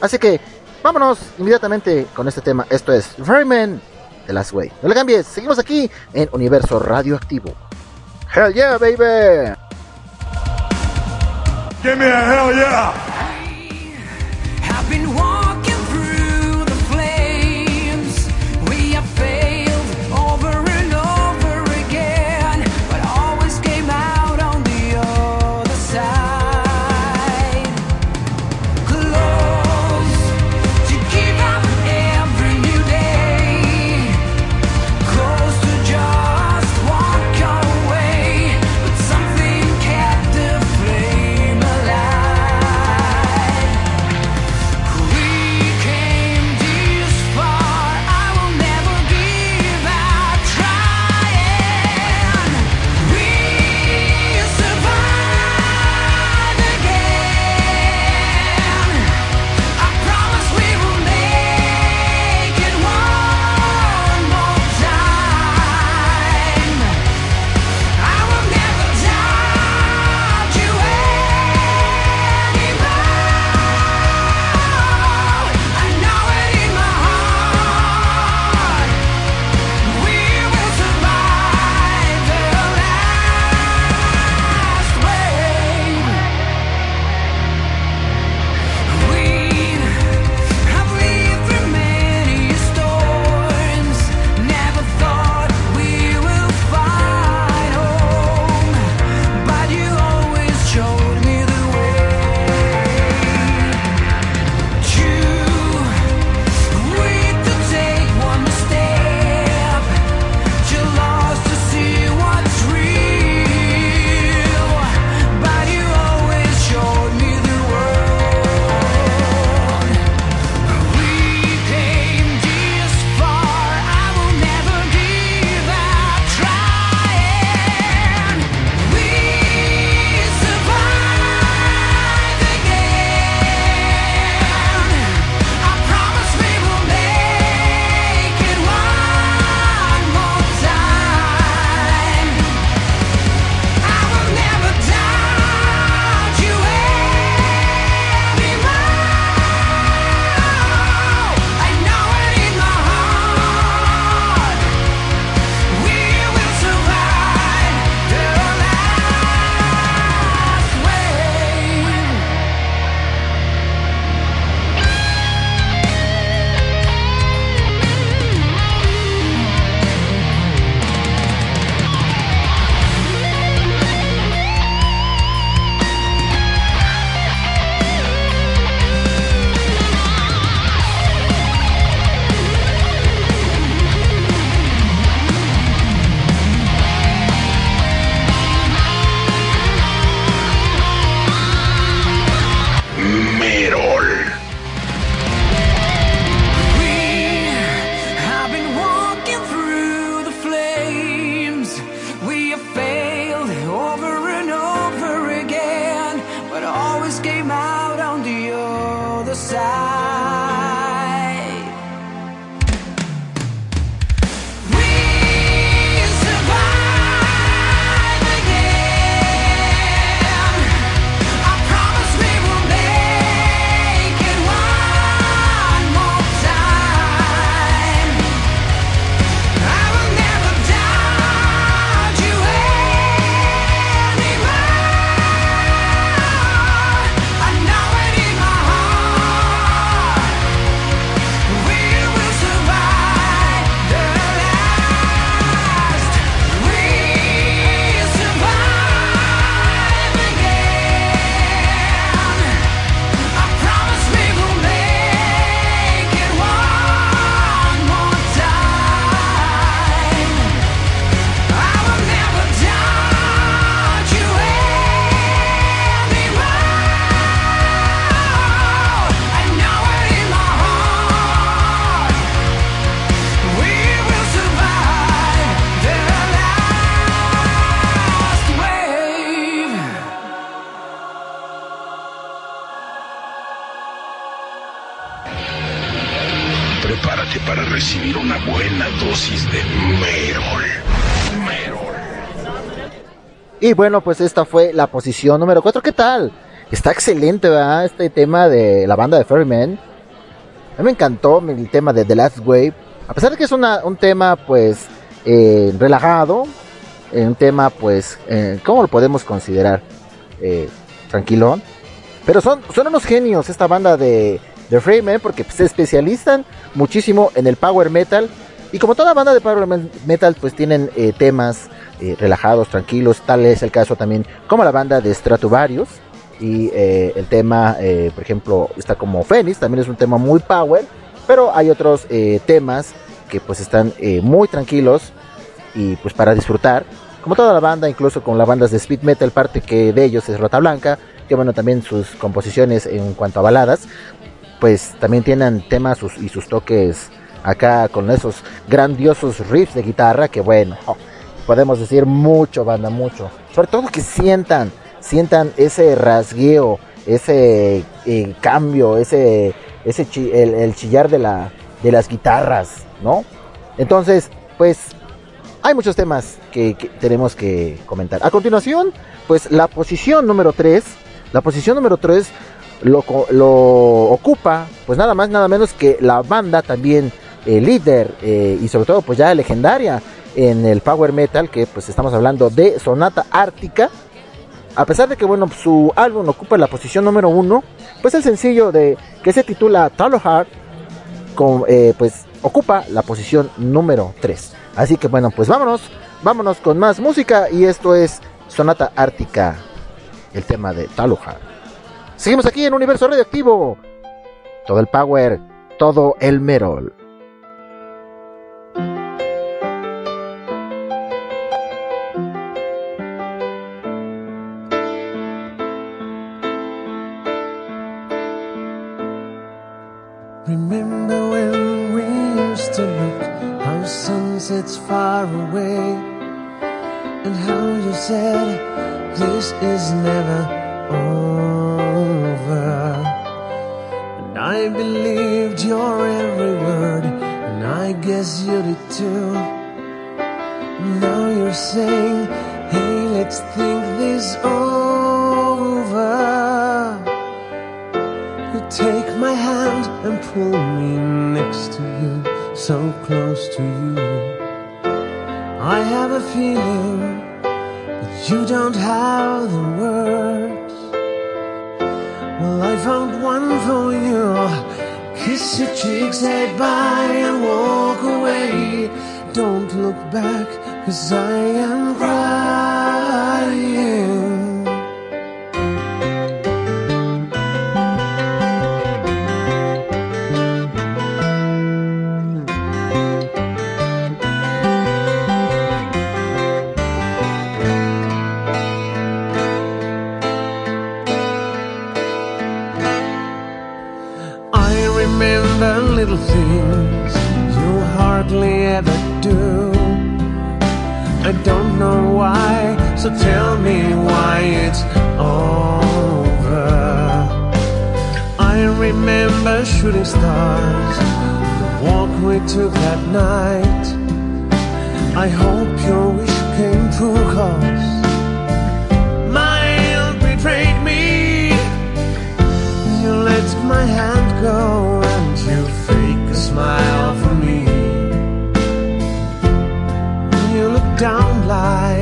Así que vámonos inmediatamente con este tema. Esto es Ferryman The Last Way. No le cambies, seguimos aquí en Universo Radioactivo. Hell yeah, baby. Give me a hell yeah. Y bueno, pues esta fue la posición número 4. ¿Qué tal? Está excelente, ¿verdad? Este tema de la banda de Ferryman. A mí me encantó el tema de The Last Wave. A pesar de que es un tema, pues, eh, relajado. eh, un tema, pues, eh, ¿cómo lo podemos considerar? Tranquilón. Pero son, son unos genios esta banda de, de Freeman porque se especializan muchísimo en el power metal. Y como toda banda de power me- metal, pues tienen temas eh, relajados, tranquilos. Tal es el caso también como la banda de Stratovarius. Y eh, el tema, eh, por ejemplo, está como Phoenix, también es un tema muy power. Pero hay otros temas que pues están muy tranquilos y pues para disfrutar. Como toda la banda, incluso con las bandas de speed metal, parte que de ellos es Rota Blanca, que bueno, también sus composiciones en cuanto a baladas, pues también tienen temas sus- y sus toques acá con esos grandiosos riffs de guitarra que bueno, oh, podemos decir mucho, banda, mucho. Sobre todo que sientan, sientan ese rasgueo, ese eh, cambio, ese, ese chi- el, el chillar de, la, de las guitarras, ¿no? Entonces, pues hay muchos temas que, que tenemos que comentar. A continuación, pues la posición número 3, la posición número 3 lo, lo ocupa, pues nada más, nada menos que la banda también eh, líder eh, y sobre todo pues ya legendaria en el power metal, que pues estamos hablando de Sonata Ártica. A pesar de que bueno, su álbum ocupa la posición número 1, pues el sencillo de que se titula con, eh, pues ocupa la posición número 3. Así que bueno, pues vámonos, vámonos con más música y esto es Sonata Ártica, el tema de Taloha. Seguimos aquí en Universo Radioactivo. Todo el power, todo el merol. Sunsets far away, and how you said this is never over. And I believed your every word, and I guess you did too. Now you're saying, hey, let's think this over. You take my hand and pull me next to you, so close to you. I have a feeling that you don't have the words. Well, I found one for you. Kiss your cheek, say bye, and walk away. Don't look back, cause I am crying. Don't know why, so tell me why it's over. I remember shooting stars, the walk we took that night. I hope your wish came true, cause life.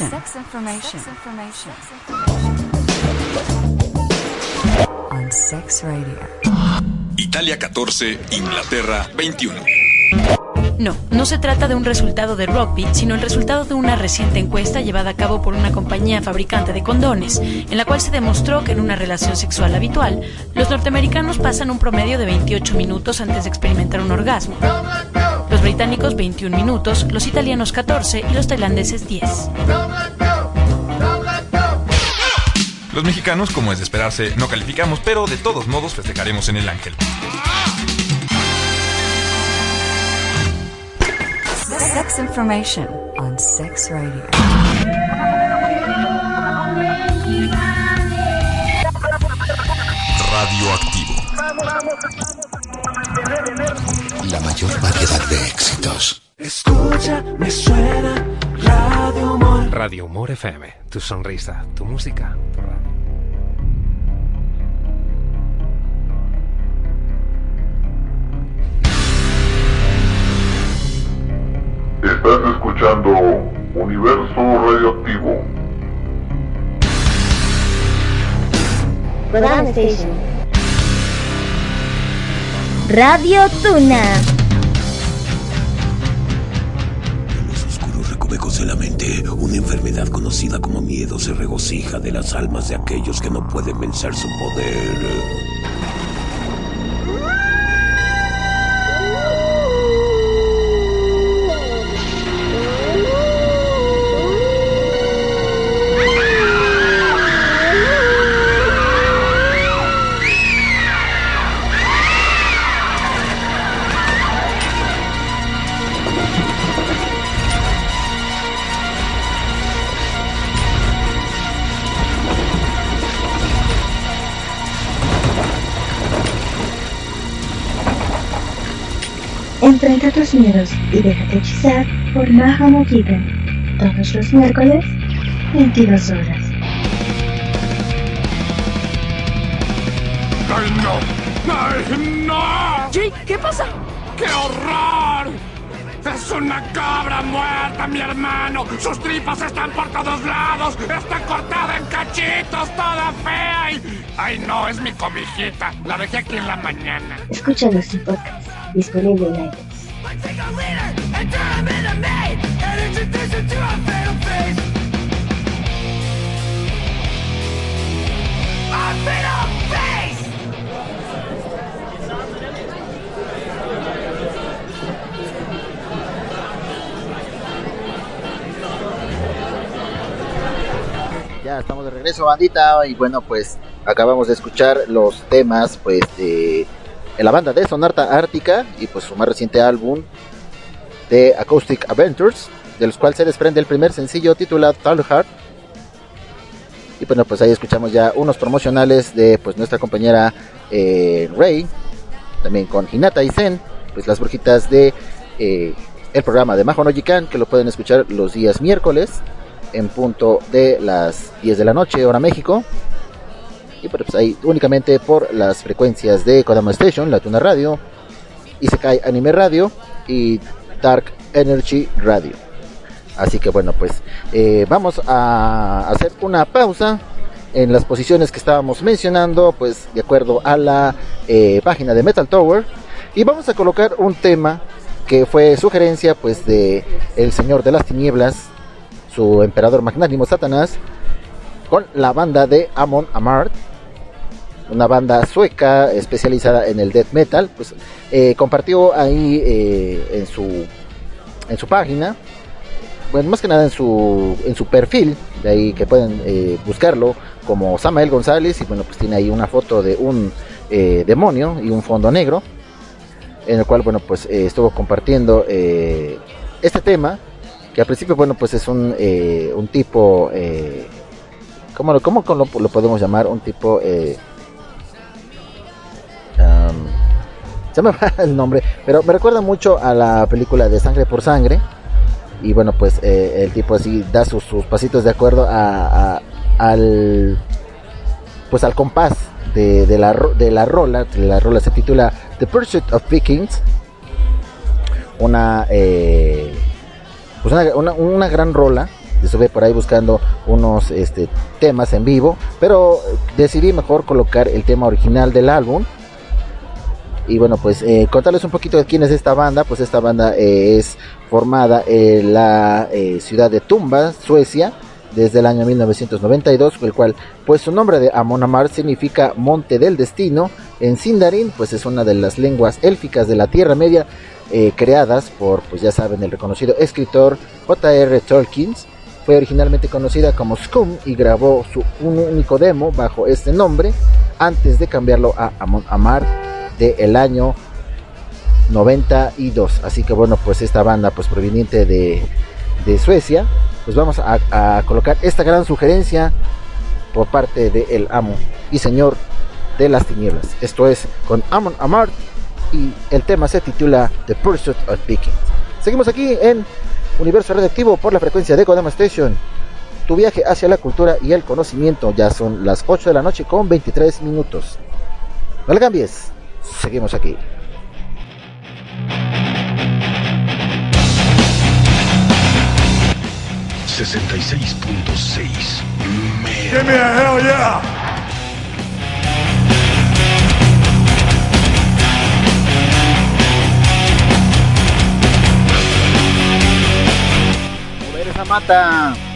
Information. Sex information. On Sex Radio. Italia 14, Inglaterra 21. No, no se trata de un resultado de rugby, sino el resultado de una reciente encuesta llevada a cabo por una compañía fabricante de condones, en la cual se demostró que en una relación sexual habitual, los norteamericanos pasan un promedio de 28 minutos antes de experimentar un orgasmo. Los británicos 21 minutos, los italianos 14 y los tailandeses 10. Los mexicanos, como es de esperarse, no calificamos, pero de todos modos festejaremos en el Ángel. Sex information on Sex Radio. Radioactivo. La mayor variedad de éxitos. Escucha, me suena Radio Humor. Radio Humor FM. Tu sonrisa, tu música, Radio Tuna. Oscuros recovecos de la mente, una enfermedad conocida como miedo se regocija de las almas de aquellos que no pueden vencer su poder. Hechizar por Maha no Given. Todos los miércoles, 22 horas. ¡Ay, no! ¡Ay, no! Jake, ¿qué pasa? ¡Qué horror! ¡Es una cabra muerta, mi hermano! ¡Sus tripas están por todos lados! ¡Está cortada en cachitos, toda fea! Y... ¡Ay, no! Es mi comijita. La dejé aquí en la mañana. Escúchanos en podcast, disponible en iTunes. Ya estamos de regreso, bandita. Y bueno, pues acabamos de escuchar los temas pues de, de la banda de Sonarta Ártica y pues su más reciente álbum de Acoustic Adventures, de los cuales se desprende el primer sencillo titulado Tall Heart. Y bueno, pues ahí escuchamos ya unos promocionales de pues nuestra compañera eh, Rey, también con Hinata y Zen, pues las brujitas de eh, el programa de Majo no Jikan, que lo pueden escuchar los días miércoles en punto de las 10 de la noche, hora México. Y bueno, pues ahí únicamente por las frecuencias de Kodama Station, la Tuna Radio, Isekai Anime Radio y Dark Energy Radio. Así que bueno, pues eh, vamos a hacer una pausa en las posiciones que estábamos mencionando, pues de acuerdo a la eh, página de Metal Tower. Y vamos a colocar un tema que fue sugerencia pues de el Señor de las Tinieblas, su emperador magnánimo Satanás, con la banda de Amon Amart, una banda sueca especializada en el death metal, pues eh, compartió ahí eh, en su en su página, bueno más que nada en su en su perfil, de ahí que pueden eh, buscarlo como Samael González y bueno pues tiene ahí una foto de un demonio y un fondo negro, en el cual bueno pues estuvo compartiendo este tema que al principio bueno pues es un, un tipo ¿cómo, cómo lo, podemos llamar? un tipo se me va el nombre pero me recuerda mucho a la película de Sangre por Sangre y bueno pues eh, el tipo así da sus, pasitos de acuerdo a, al pues al compás de, la, de la rola la rola se titula The Pursuit of Vikings una, eh, pues una, una- una gran rola. Estuve por ahí buscando unos este, temas en vivo, pero decidí mejor colocar el tema original del álbum. Y bueno, pues eh, contarles un poquito de quién es esta banda. Pues esta banda eh, es formada en la eh, ciudad de Tumba, Suecia, desde el año 1992, el cual, pues su nombre de Amon Amar significa Monte del Destino. En Sindarin, pues es una de las lenguas élficas de la Tierra Media, creadas por, pues ya saben, el reconocido escritor J.R. Tolkien. Fue originalmente conocida como Scum y grabó su único demo bajo este nombre antes de cambiarlo a Amon Amar del año 92. Así que bueno, pues esta banda pues proveniente de, de Suecia, pues vamos a, colocar esta gran sugerencia por parte del el amo y señor de las tinieblas. Esto es con Amon Amart y el tema se titula The Pursuit of Vikings. Seguimos aquí en Universo Radioactivo por la frecuencia de Kodama Station. Tu viaje hacia la cultura y el conocimiento. Ya son las 8 de la noche con 23 minutos. No le cambies. Seguimos aquí. Give me a hell yeah! Mover esa mata.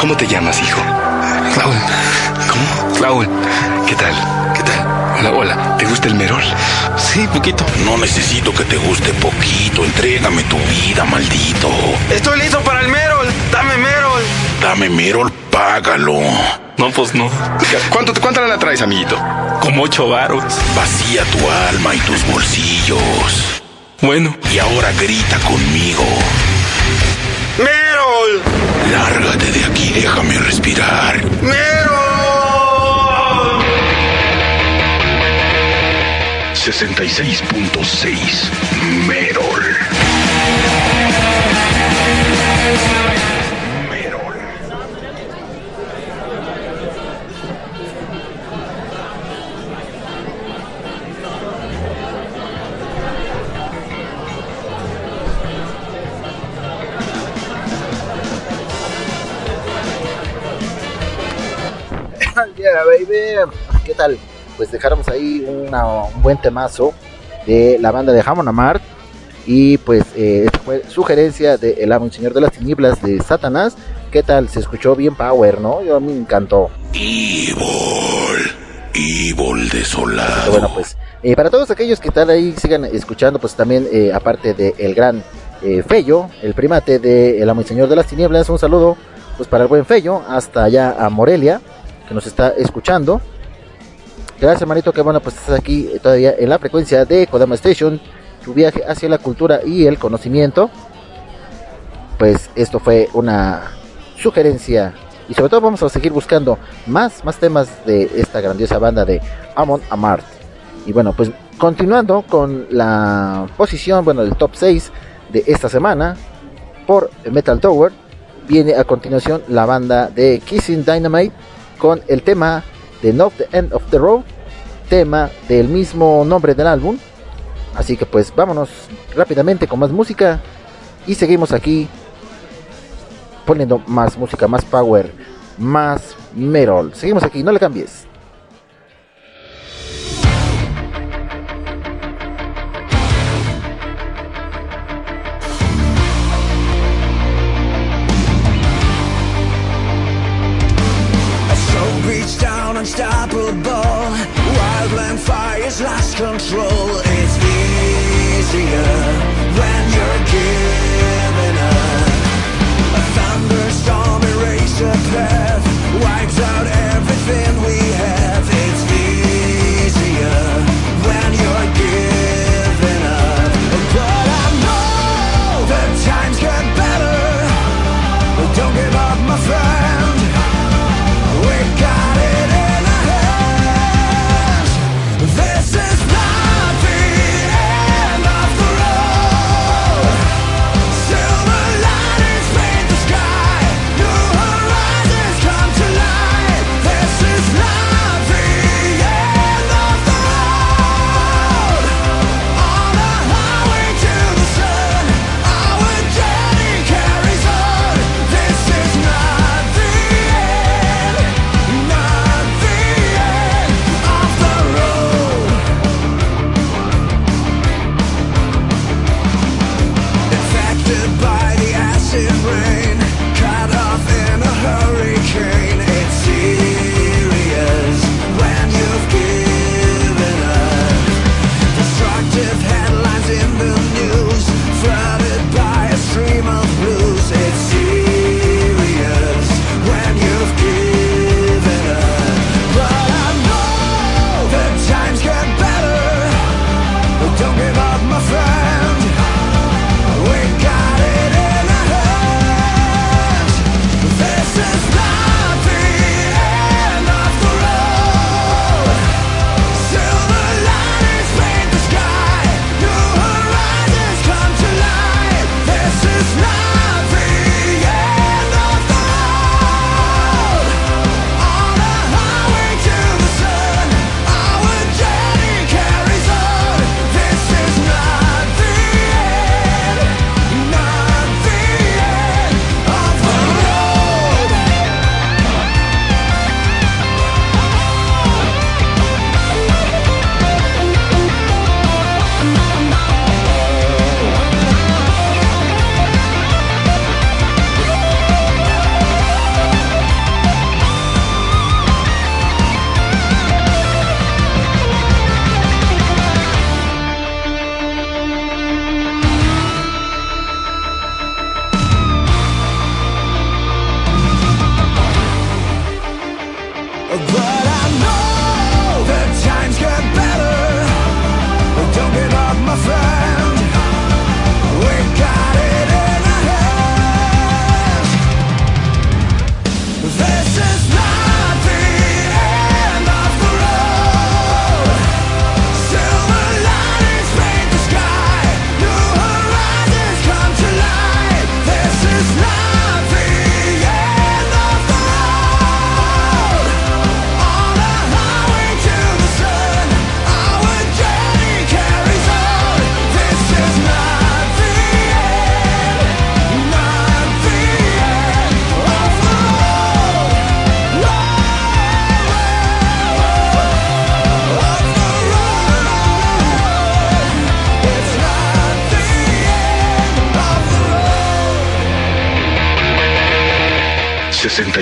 ¿Cómo te llamas, hijo? Raúl. ¿Cómo? Raúl. ¿Qué tal? ¿Qué tal? Hola, hola. ¿Te gusta el merol? Sí, poquito. No necesito que te guste poquito. Entrégame tu vida, maldito. Estoy listo para el merol. Dame merol. Dame Merol, págalo. No, pues no. ¿Cuánto, ¿Cuánto la traes, amiguito? Como ocho varos. Vacía tu alma y tus bolsillos. Bueno. Y ahora grita conmigo. ¡Merol! Lárgate de aquí, déjame respirar. ¡Merol! 66.6 Merol. ¿Qué tal? Pues dejáramos ahí una- un buen temazo de la banda de Hamon Amart. Y pues eh, esta fue sugerencia de El Amo y Señor de las Tinieblas de Satanás. ¿Qué tal? Se escuchó bien power, ¿no? Yo a mí me encantó. Evil. Evil desolado. Bueno, pues eh, para todos aquellos que están ahí, sigan escuchando, pues también, eh, aparte de el gran eh, Fello, el primate de El Amo y Señor de las Tinieblas, un saludo pues para el buen Fello, hasta allá a Morelia, que nos está escuchando. Gracias, hermanito, que bueno, pues estás aquí todavía en la frecuencia de Kodama Station, tu viaje hacia la cultura y el conocimiento. Pues esto fue una sugerencia y sobre todo vamos a seguir buscando más, más temas de esta grandiosa banda de Amon Amart. Y bueno, pues continuando con la posición, bueno, el top 6 de esta semana por Metal Tower, viene a continuación la banda de Kissing Dynamite con el tema de Not the End of the Road, tema del mismo nombre del álbum. Así que pues vámonos rápidamente con más música y seguimos aquí poniendo más música, más power, más metal. Seguimos aquí, no le cambies. Unstoppable. Wildland fires lost control. It's easier when you're giving up. A thunderstorm erase a path, wipes out everything we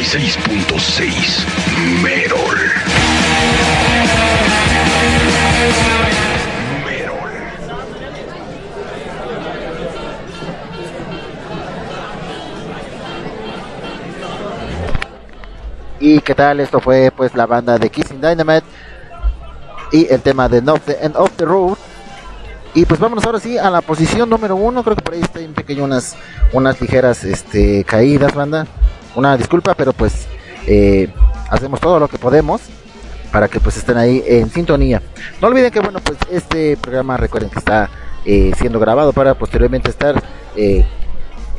66.6 Merol. ¿Y qué tal? Esto fue pues la banda de Kissing Dynamite y el tema de North the End of the Road. Y pues vámonos ahora sí a la posición número uno. Creo que por ahí está un pequeño unas, unas ligeras este, caídas, banda. Una disculpa, pero pues eh, hacemos todo lo que podemos para que pues estén ahí en sintonía. No olviden que bueno pues este programa recuerden que está eh, siendo grabado para posteriormente estar eh,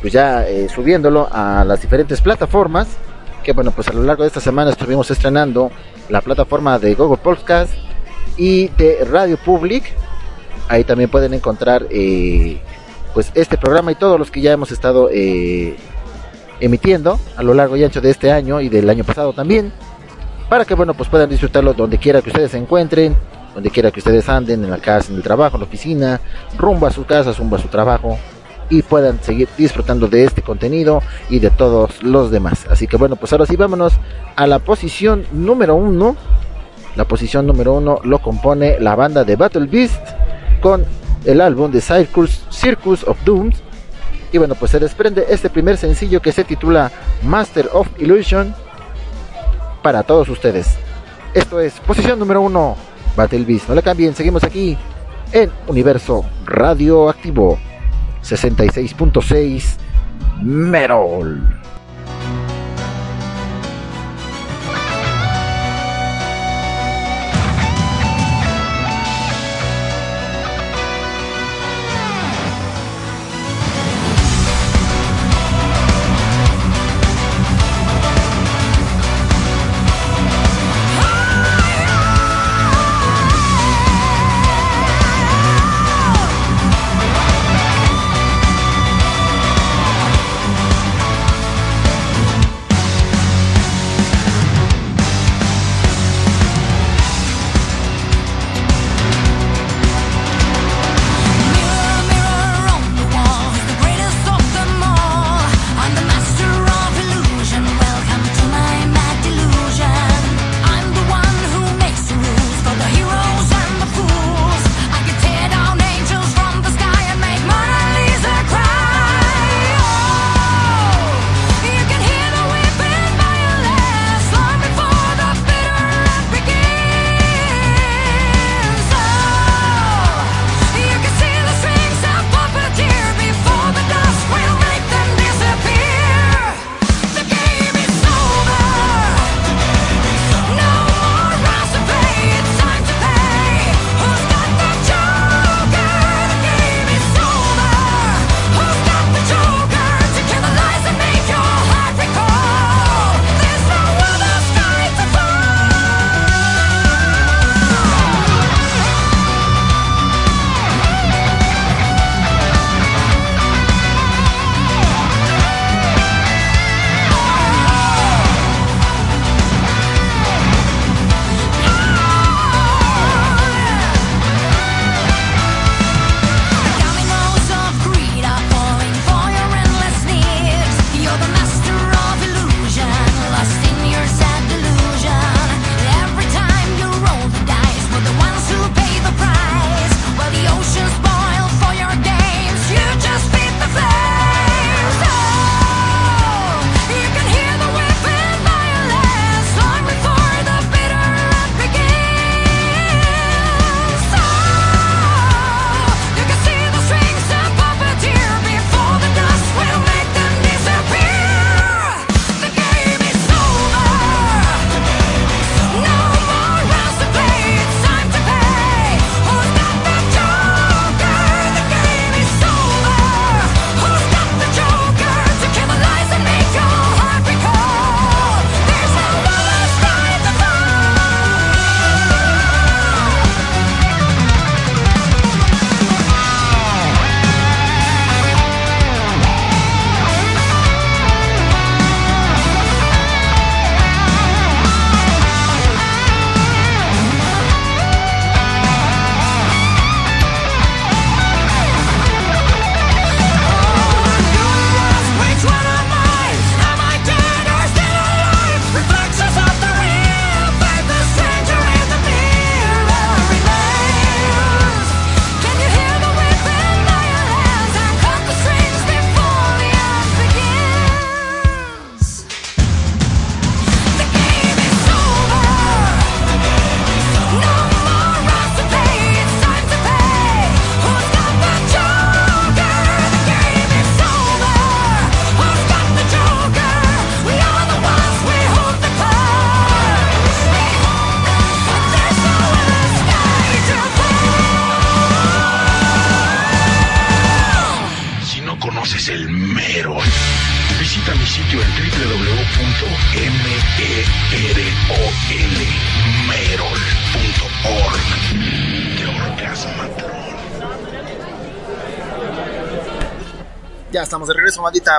pues ya subiéndolo a las diferentes plataformas. Que bueno pues a lo largo de esta semana estuvimos estrenando la plataforma de Google Podcast y de Radio Public. Ahí también pueden encontrar pues este programa y todos los que ya hemos estado emitiendo a lo largo y ancho de este año y del año pasado también. Para que bueno pues puedan disfrutarlo donde quiera que ustedes se encuentren, donde quiera que ustedes anden, en la casa, en el trabajo, en la oficina, rumbo a su casa, rumbo a su trabajo y puedan seguir disfrutando de este contenido y de todos los demás. Así que bueno, pues ahora sí vámonos a la posición número uno. La posición número uno lo compone la banda de Battle Beast con el álbum de Circus, Circus of Dooms. Y bueno, pues se desprende este primer sencillo que se titula Master of Illusion para todos ustedes. Esto es posición número uno, Battle Beast. No le cambien, seguimos aquí en Universo Radioactivo 66.6 Merol.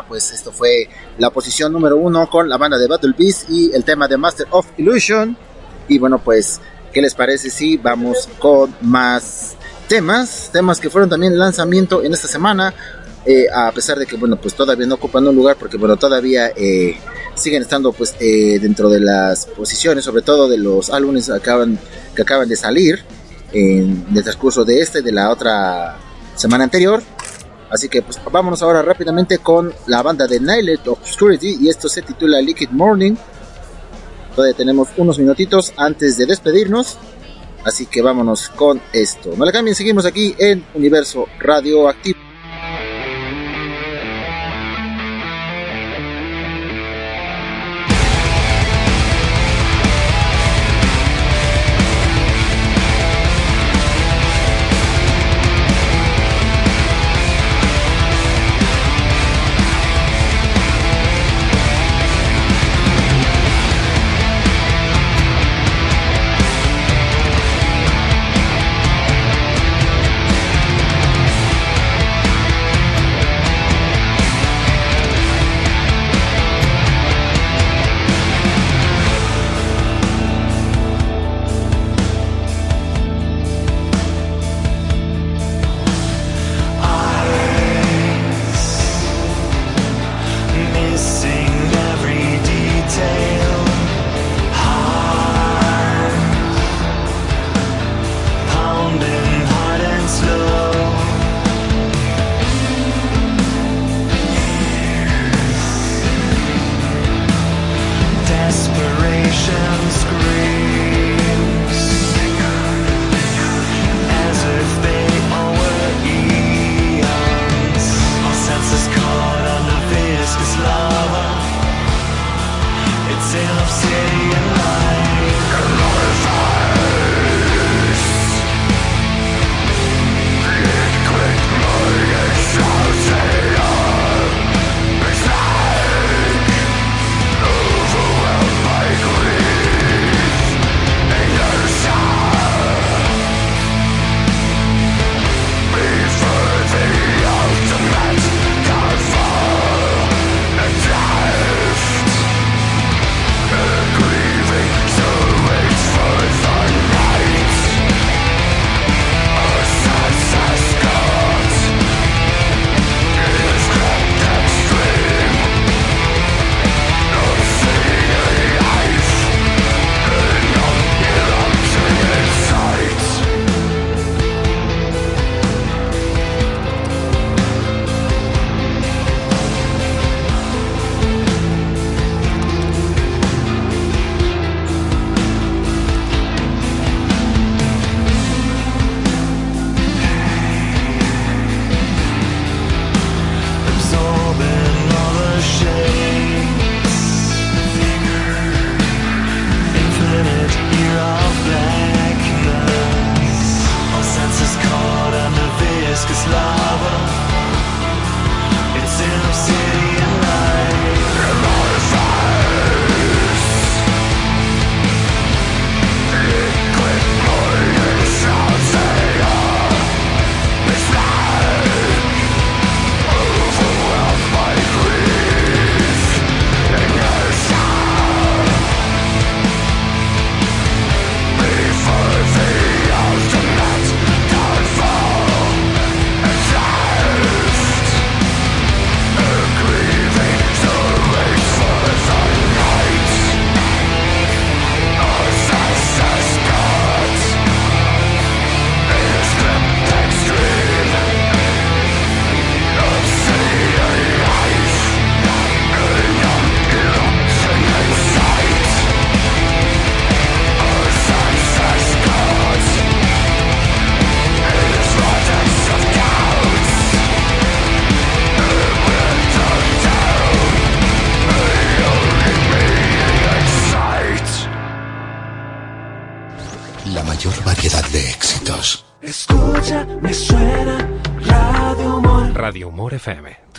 Pues esto fue la posición número uno con la banda de Battle Beast y el tema de Master of Illusion. Y bueno, pues, ¿qué les parece si vamos con más temas? Temas que fueron también lanzamiento en esta semana. eh, a pesar de que, bueno, pues todavía no ocupan un lugar porque, bueno, todavía eh, siguen estando, pues, eh, dentro de las posiciones, sobre todo de los álbumes que acaban, que acaban de salir en el transcurso de este, de la otra semana anterior. Así que pues vámonos ahora rápidamente con la banda de Night Obscurity y esto se titula Liquid Morning. Todavía tenemos unos minutitos antes de despedirnos. Así que vámonos con esto. No le cambien, seguimos aquí en Universo Radioactivo.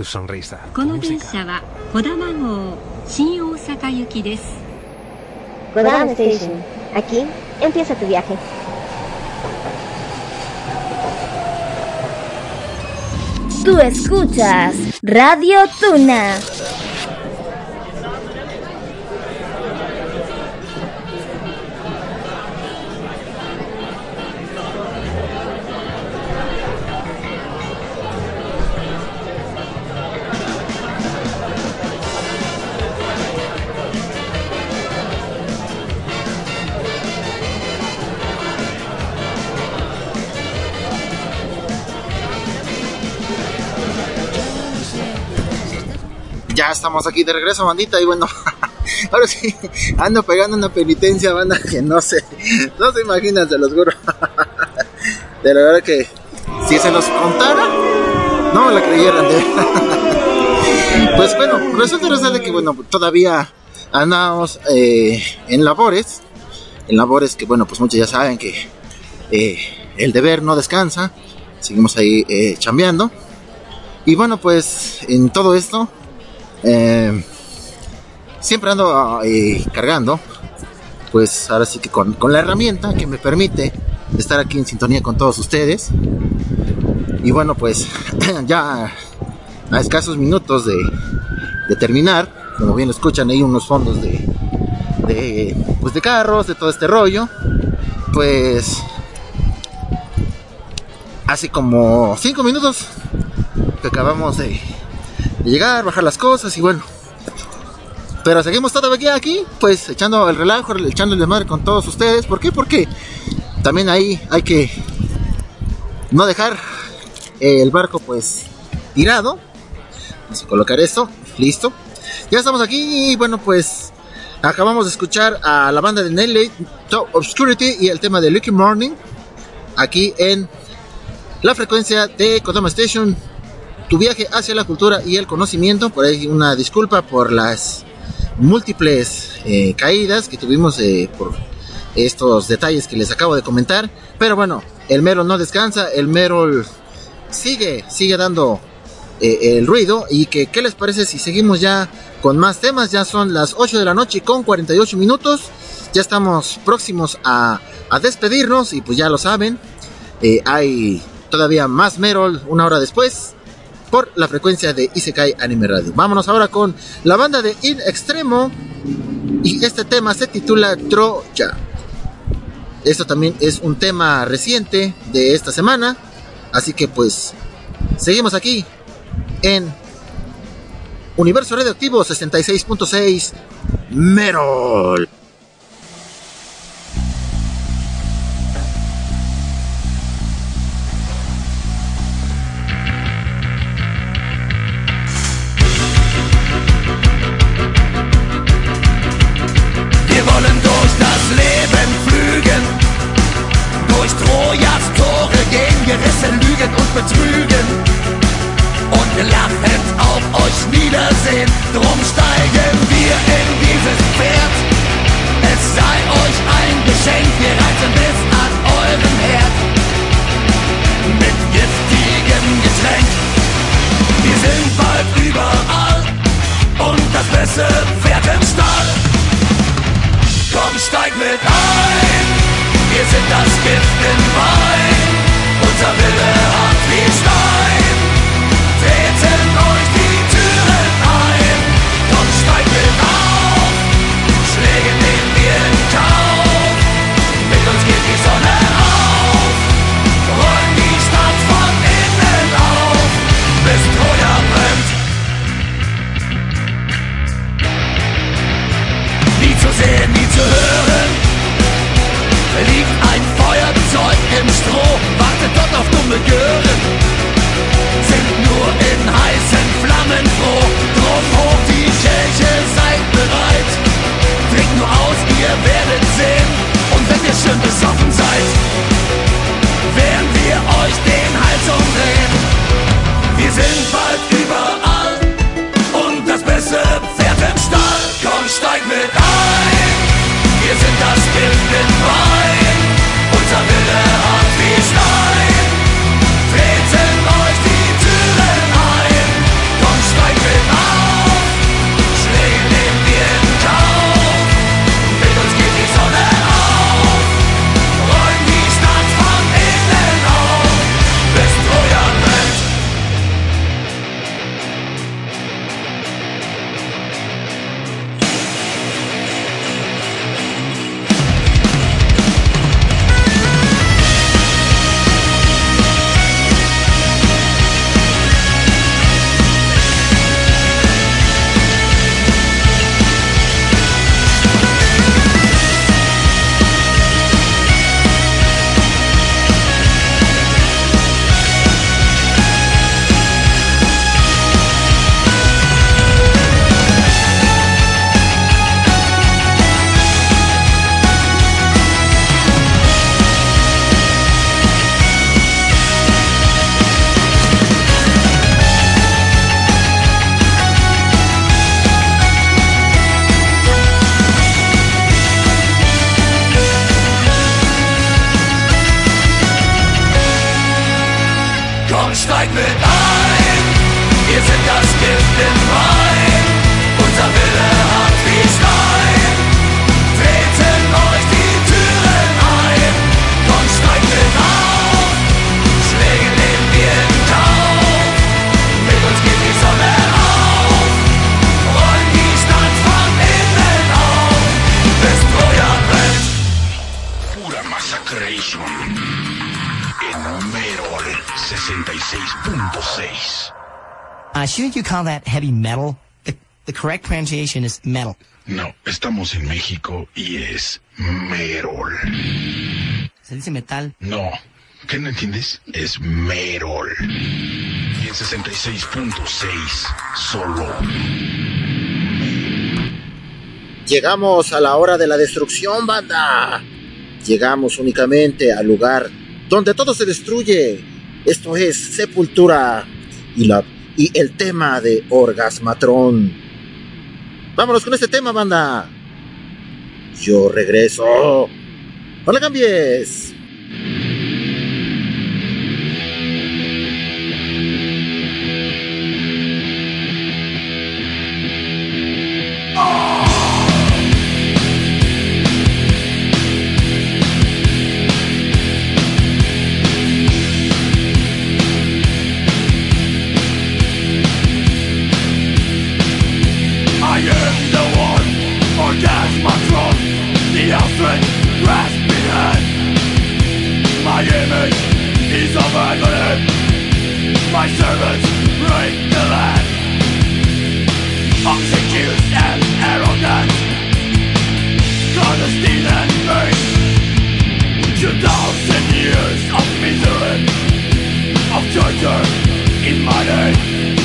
tu sonrisa. Tu música. Kodama Station. Aquí empieza tu viaje. Tú escuchas Radio Tuna. Estamos aquí de regreso, bandita, y bueno, ahora sí, ando pegando una penitencia, banda, que no sé, no se imaginan, se los juro. De la verdad que si se los contara, no la creyeran. De... Pues bueno, resulta resulta que bueno, todavía andamos eh, en labores, en labores que bueno, pues muchos ya saben que eh, el deber no descansa, seguimos ahí eh, chambeando. Y bueno, pues en todo esto, eh, siempre ando eh, cargando, pues ahora sí que con, con la herramienta que me permite estar aquí en sintonía con todos ustedes. Y bueno, pues ya a escasos minutos de, terminar, como bien lo escuchan, hay unos fondos de, de, pues de carros, de todo este rollo. Pues hace como 5 minutos que acabamos de, llegar, bajar las cosas y bueno. Pero seguimos todavía aquí, pues echando el relajo, echando el madre con todos ustedes. ¿Por qué? Porque también ahí hay que no dejar el barco pues tirado. Vamos a colocar esto, listo. Ya estamos aquí y bueno pues acabamos de escuchar a la banda de Nelly, Top Obscurity y el tema de Lucky Morning aquí en la frecuencia de Kodama Station. Tu viaje hacia la cultura y el conocimiento. Por ahí una disculpa por las múltiples eh, caídas que tuvimos eh, por estos detalles que les acabo de comentar. Pero bueno, el Merol no descansa, el Merol sigue, sigue dando eh, el ruido. Y que, ¿qué les parece si seguimos ya con más temas? Ya son las 8 de la noche con 48 minutos. Ya estamos próximos a, a despedirnos y pues ya lo saben. hay todavía más Merol una hora después por la frecuencia de Isekai Anime Radio. Vámonos ahora con la banda de In Extremo y este tema se titula Troya. Esto también es un tema reciente de esta semana, así que pues seguimos aquí en Universo Radioactivo 66.6 Merol. metal. No, estamos en México y es merol. ¿Se dice metal? No. ¿Qué no entiendes? Es merol. Y en 66.6, solo. Llegamos a la hora de la destrucción, banda. Llegamos únicamente al lugar donde todo se destruye. Esto es Sepultura y, la, y el tema de Orgasmatrón. Vámonos con este tema, banda. Yo regreso. No le cambies. my servants raid the land. Obsequious and arrogant. Honesty and faith Two thousand years of misery Of torture in my name.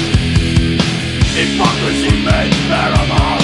Hypocrisy made paramount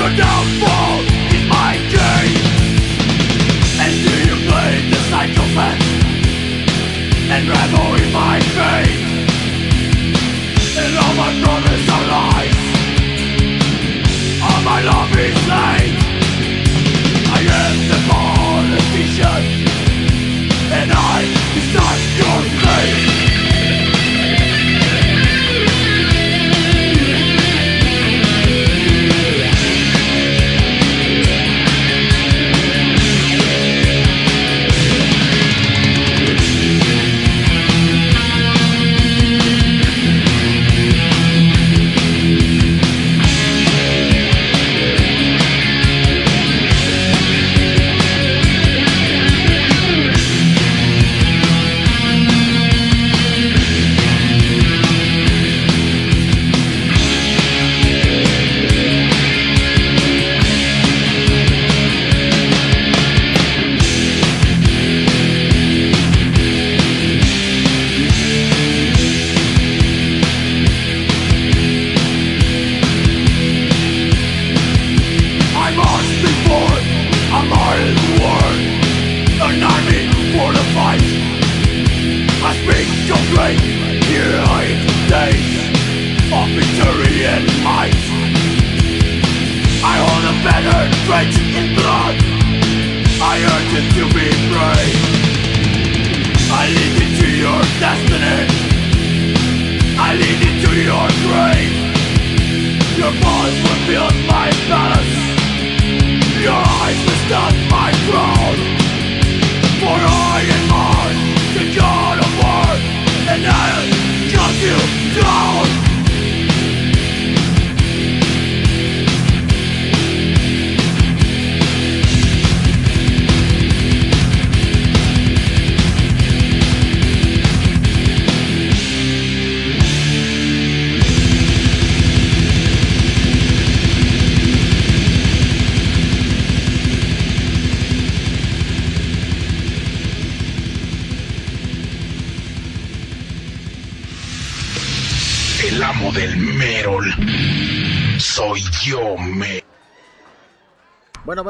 You're for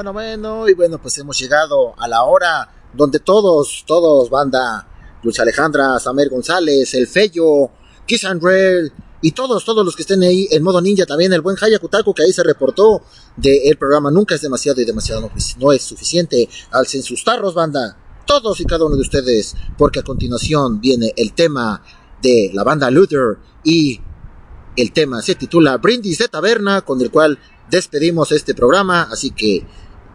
bueno, bueno, y bueno, pues hemos llegado a la hora donde todos, todos, banda, Dulce Alejandra, Samer González, El Fello, Kiss Andrel, y todos, todos los que estén ahí en modo ninja también, el buen Hayakutaku que ahí se reportó del de programa Nunca es demasiado y demasiado no, pues, no es suficiente. Alcen sus tarros, banda, todos y cada uno de ustedes, porque a continuación viene el tema de la banda Luther y el tema se titula Brindis de Taberna, con el cual despedimos este programa, así que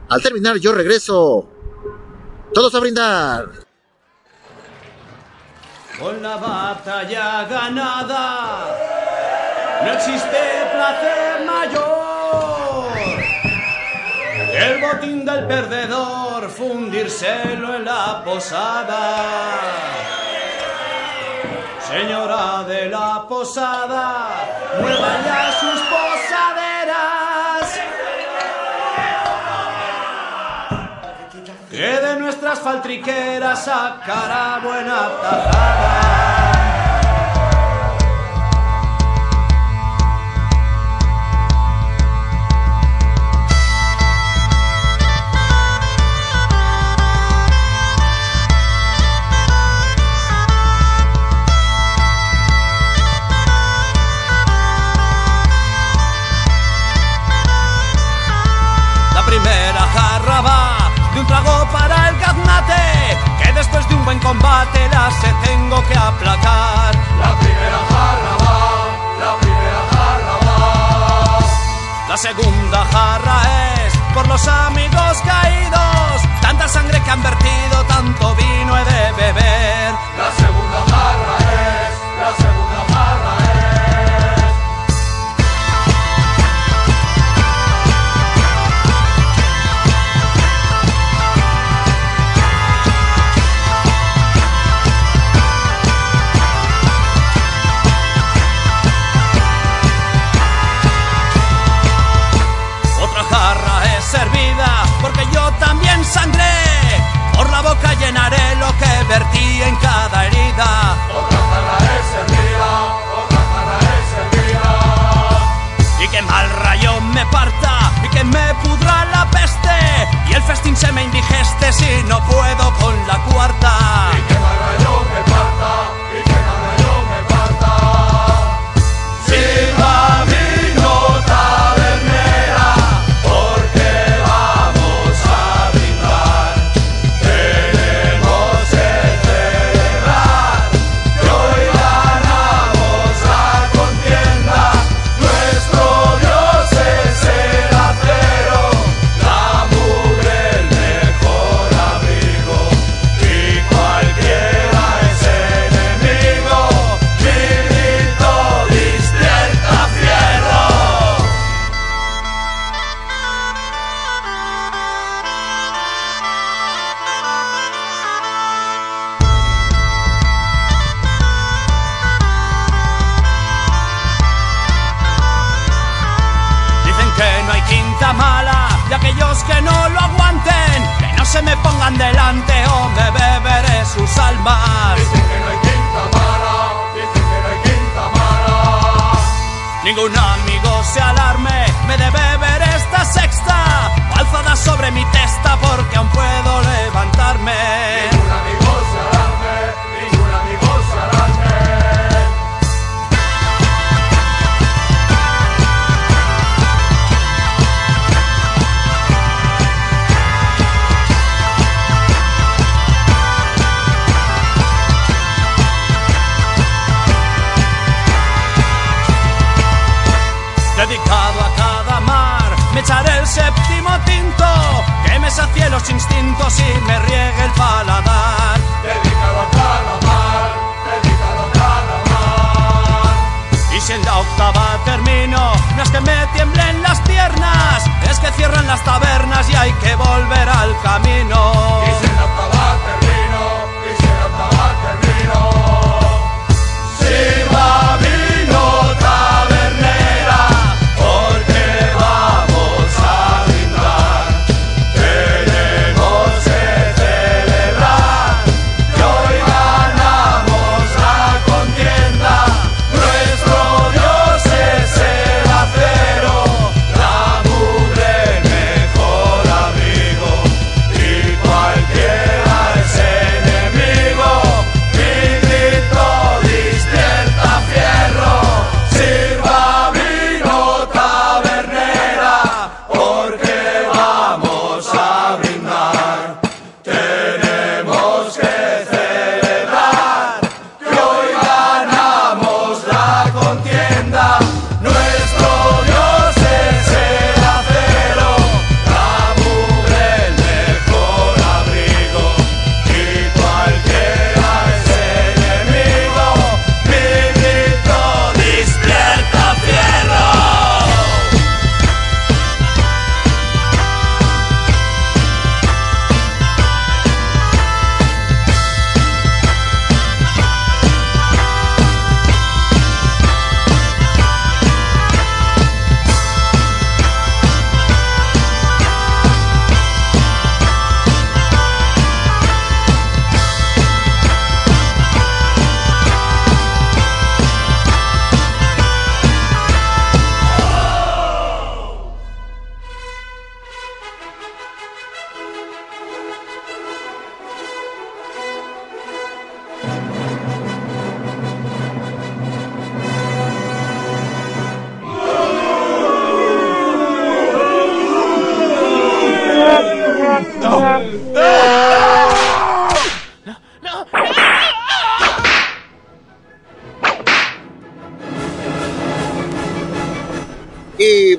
al terminar yo regreso. Todos a brindar. Con la batalla ganada, no existe placer mayor. El botín del perdedor, fundírselo en la posada. Señora de la posada, mueva ya sus posaderas. Que de nuestras faltriqueras sacará buena tajada. La primera jarra un buen combate la se tengo que aplacar. La primera jarra va, la primera jarra va. La segunda jarra es por los amigos caídos, tanta sangre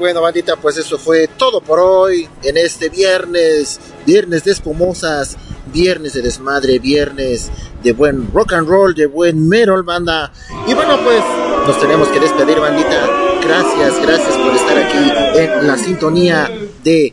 bueno, bandita, pues eso fue todo por hoy en este viernes, viernes de espumosas, viernes de desmadre, viernes de buen rock and roll, de buen metal, banda. Y bueno, pues nos tenemos que despedir, bandita. Gracias, gracias por estar aquí en la sintonía de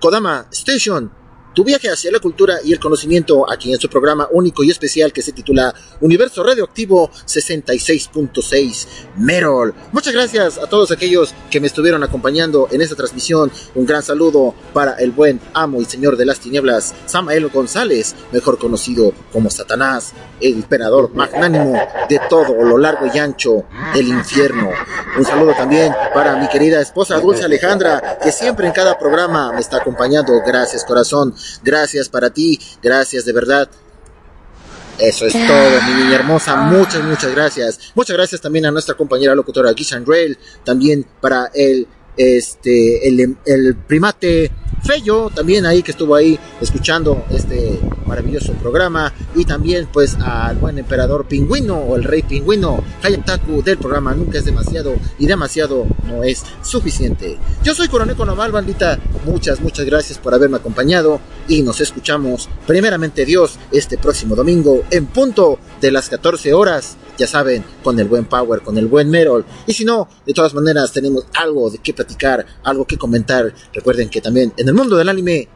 Kodama Station. Tu viaje hacia la cultura y el conocimiento aquí en su programa único y especial que se titula Universo Radioactivo 66.6 Merol. Muchas gracias a todos aquellos que me estuvieron acompañando en esta transmisión. Un gran saludo para el buen amo y señor de las tinieblas, Samael González, mejor conocido como Satanás, el emperador magnánimo de todo lo largo y ancho del infierno. Un saludo también para mi querida esposa Dulce Alejandra, que siempre en cada programa me está acompañando. Gracias, corazón. Gracias para ti. Gracias de verdad. Eso es todo, mi niña hermosa. Muchas, muchas gracias. Muchas gracias también a nuestra compañera locutora Gishan Rail. También para el, este, el, el primate Fello, también ahí que estuvo ahí escuchando este maravilloso programa. Y también, pues, al buen emperador pingüino o el rey pingüino, Hayataku del programa Nunca es demasiado y demasiado no es suficiente. Yo soy Coroneco Naval, bandita. Muchas, muchas gracias por haberme acompañado. Y nos escuchamos, primeramente Dios, este próximo domingo en punto de las 14 horas ya saben, con el buen Power, con el buen Merol. Y si no, de todas maneras tenemos algo de qué platicar, algo que comentar. Recuerden que también en el mundo del anime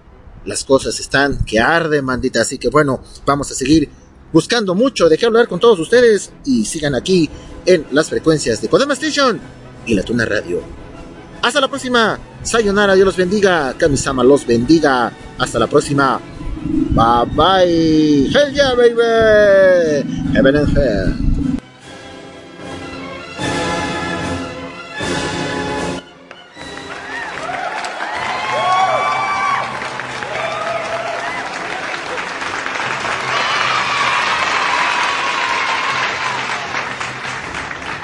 las cosas están que arden, mandita. Así que bueno, vamos a seguir buscando mucho de qué hablar con todos ustedes y sigan aquí en las frecuencias de Kodama Station y la Tuna Radio. Hasta la próxima. Sayonara, Dios los bendiga. Kamisama los bendiga. Hasta la próxima. Bye bye. Hell yeah, baby. Heaven and hell.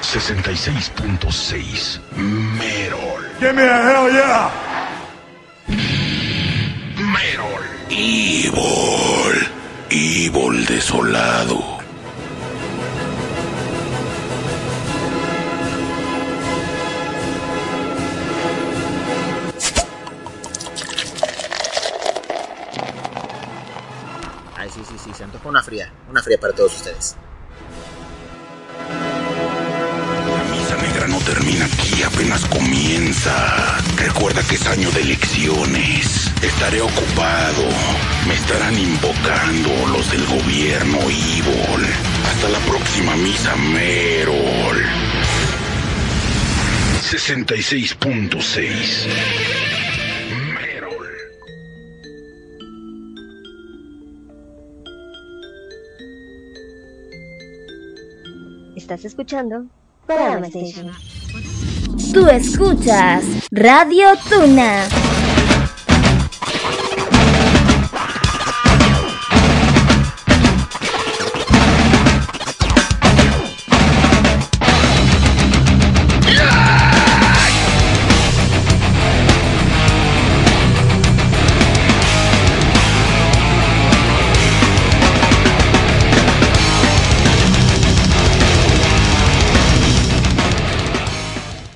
Sesenta y seis punto seis Merol. Give me a hell yeah. Merol. Evil. Evil desolado. Ay, sí, sí, sí, se antoja una fría. Una fría para todos ustedes. Termina aquí, apenas comienza. Recuerda que es año de elecciones. Estaré ocupado. Me estarán invocando los del gobierno Evil. Hasta la próxima misa Merol. 66.6 Estás escuchando Tú escuchas Radio Tuna.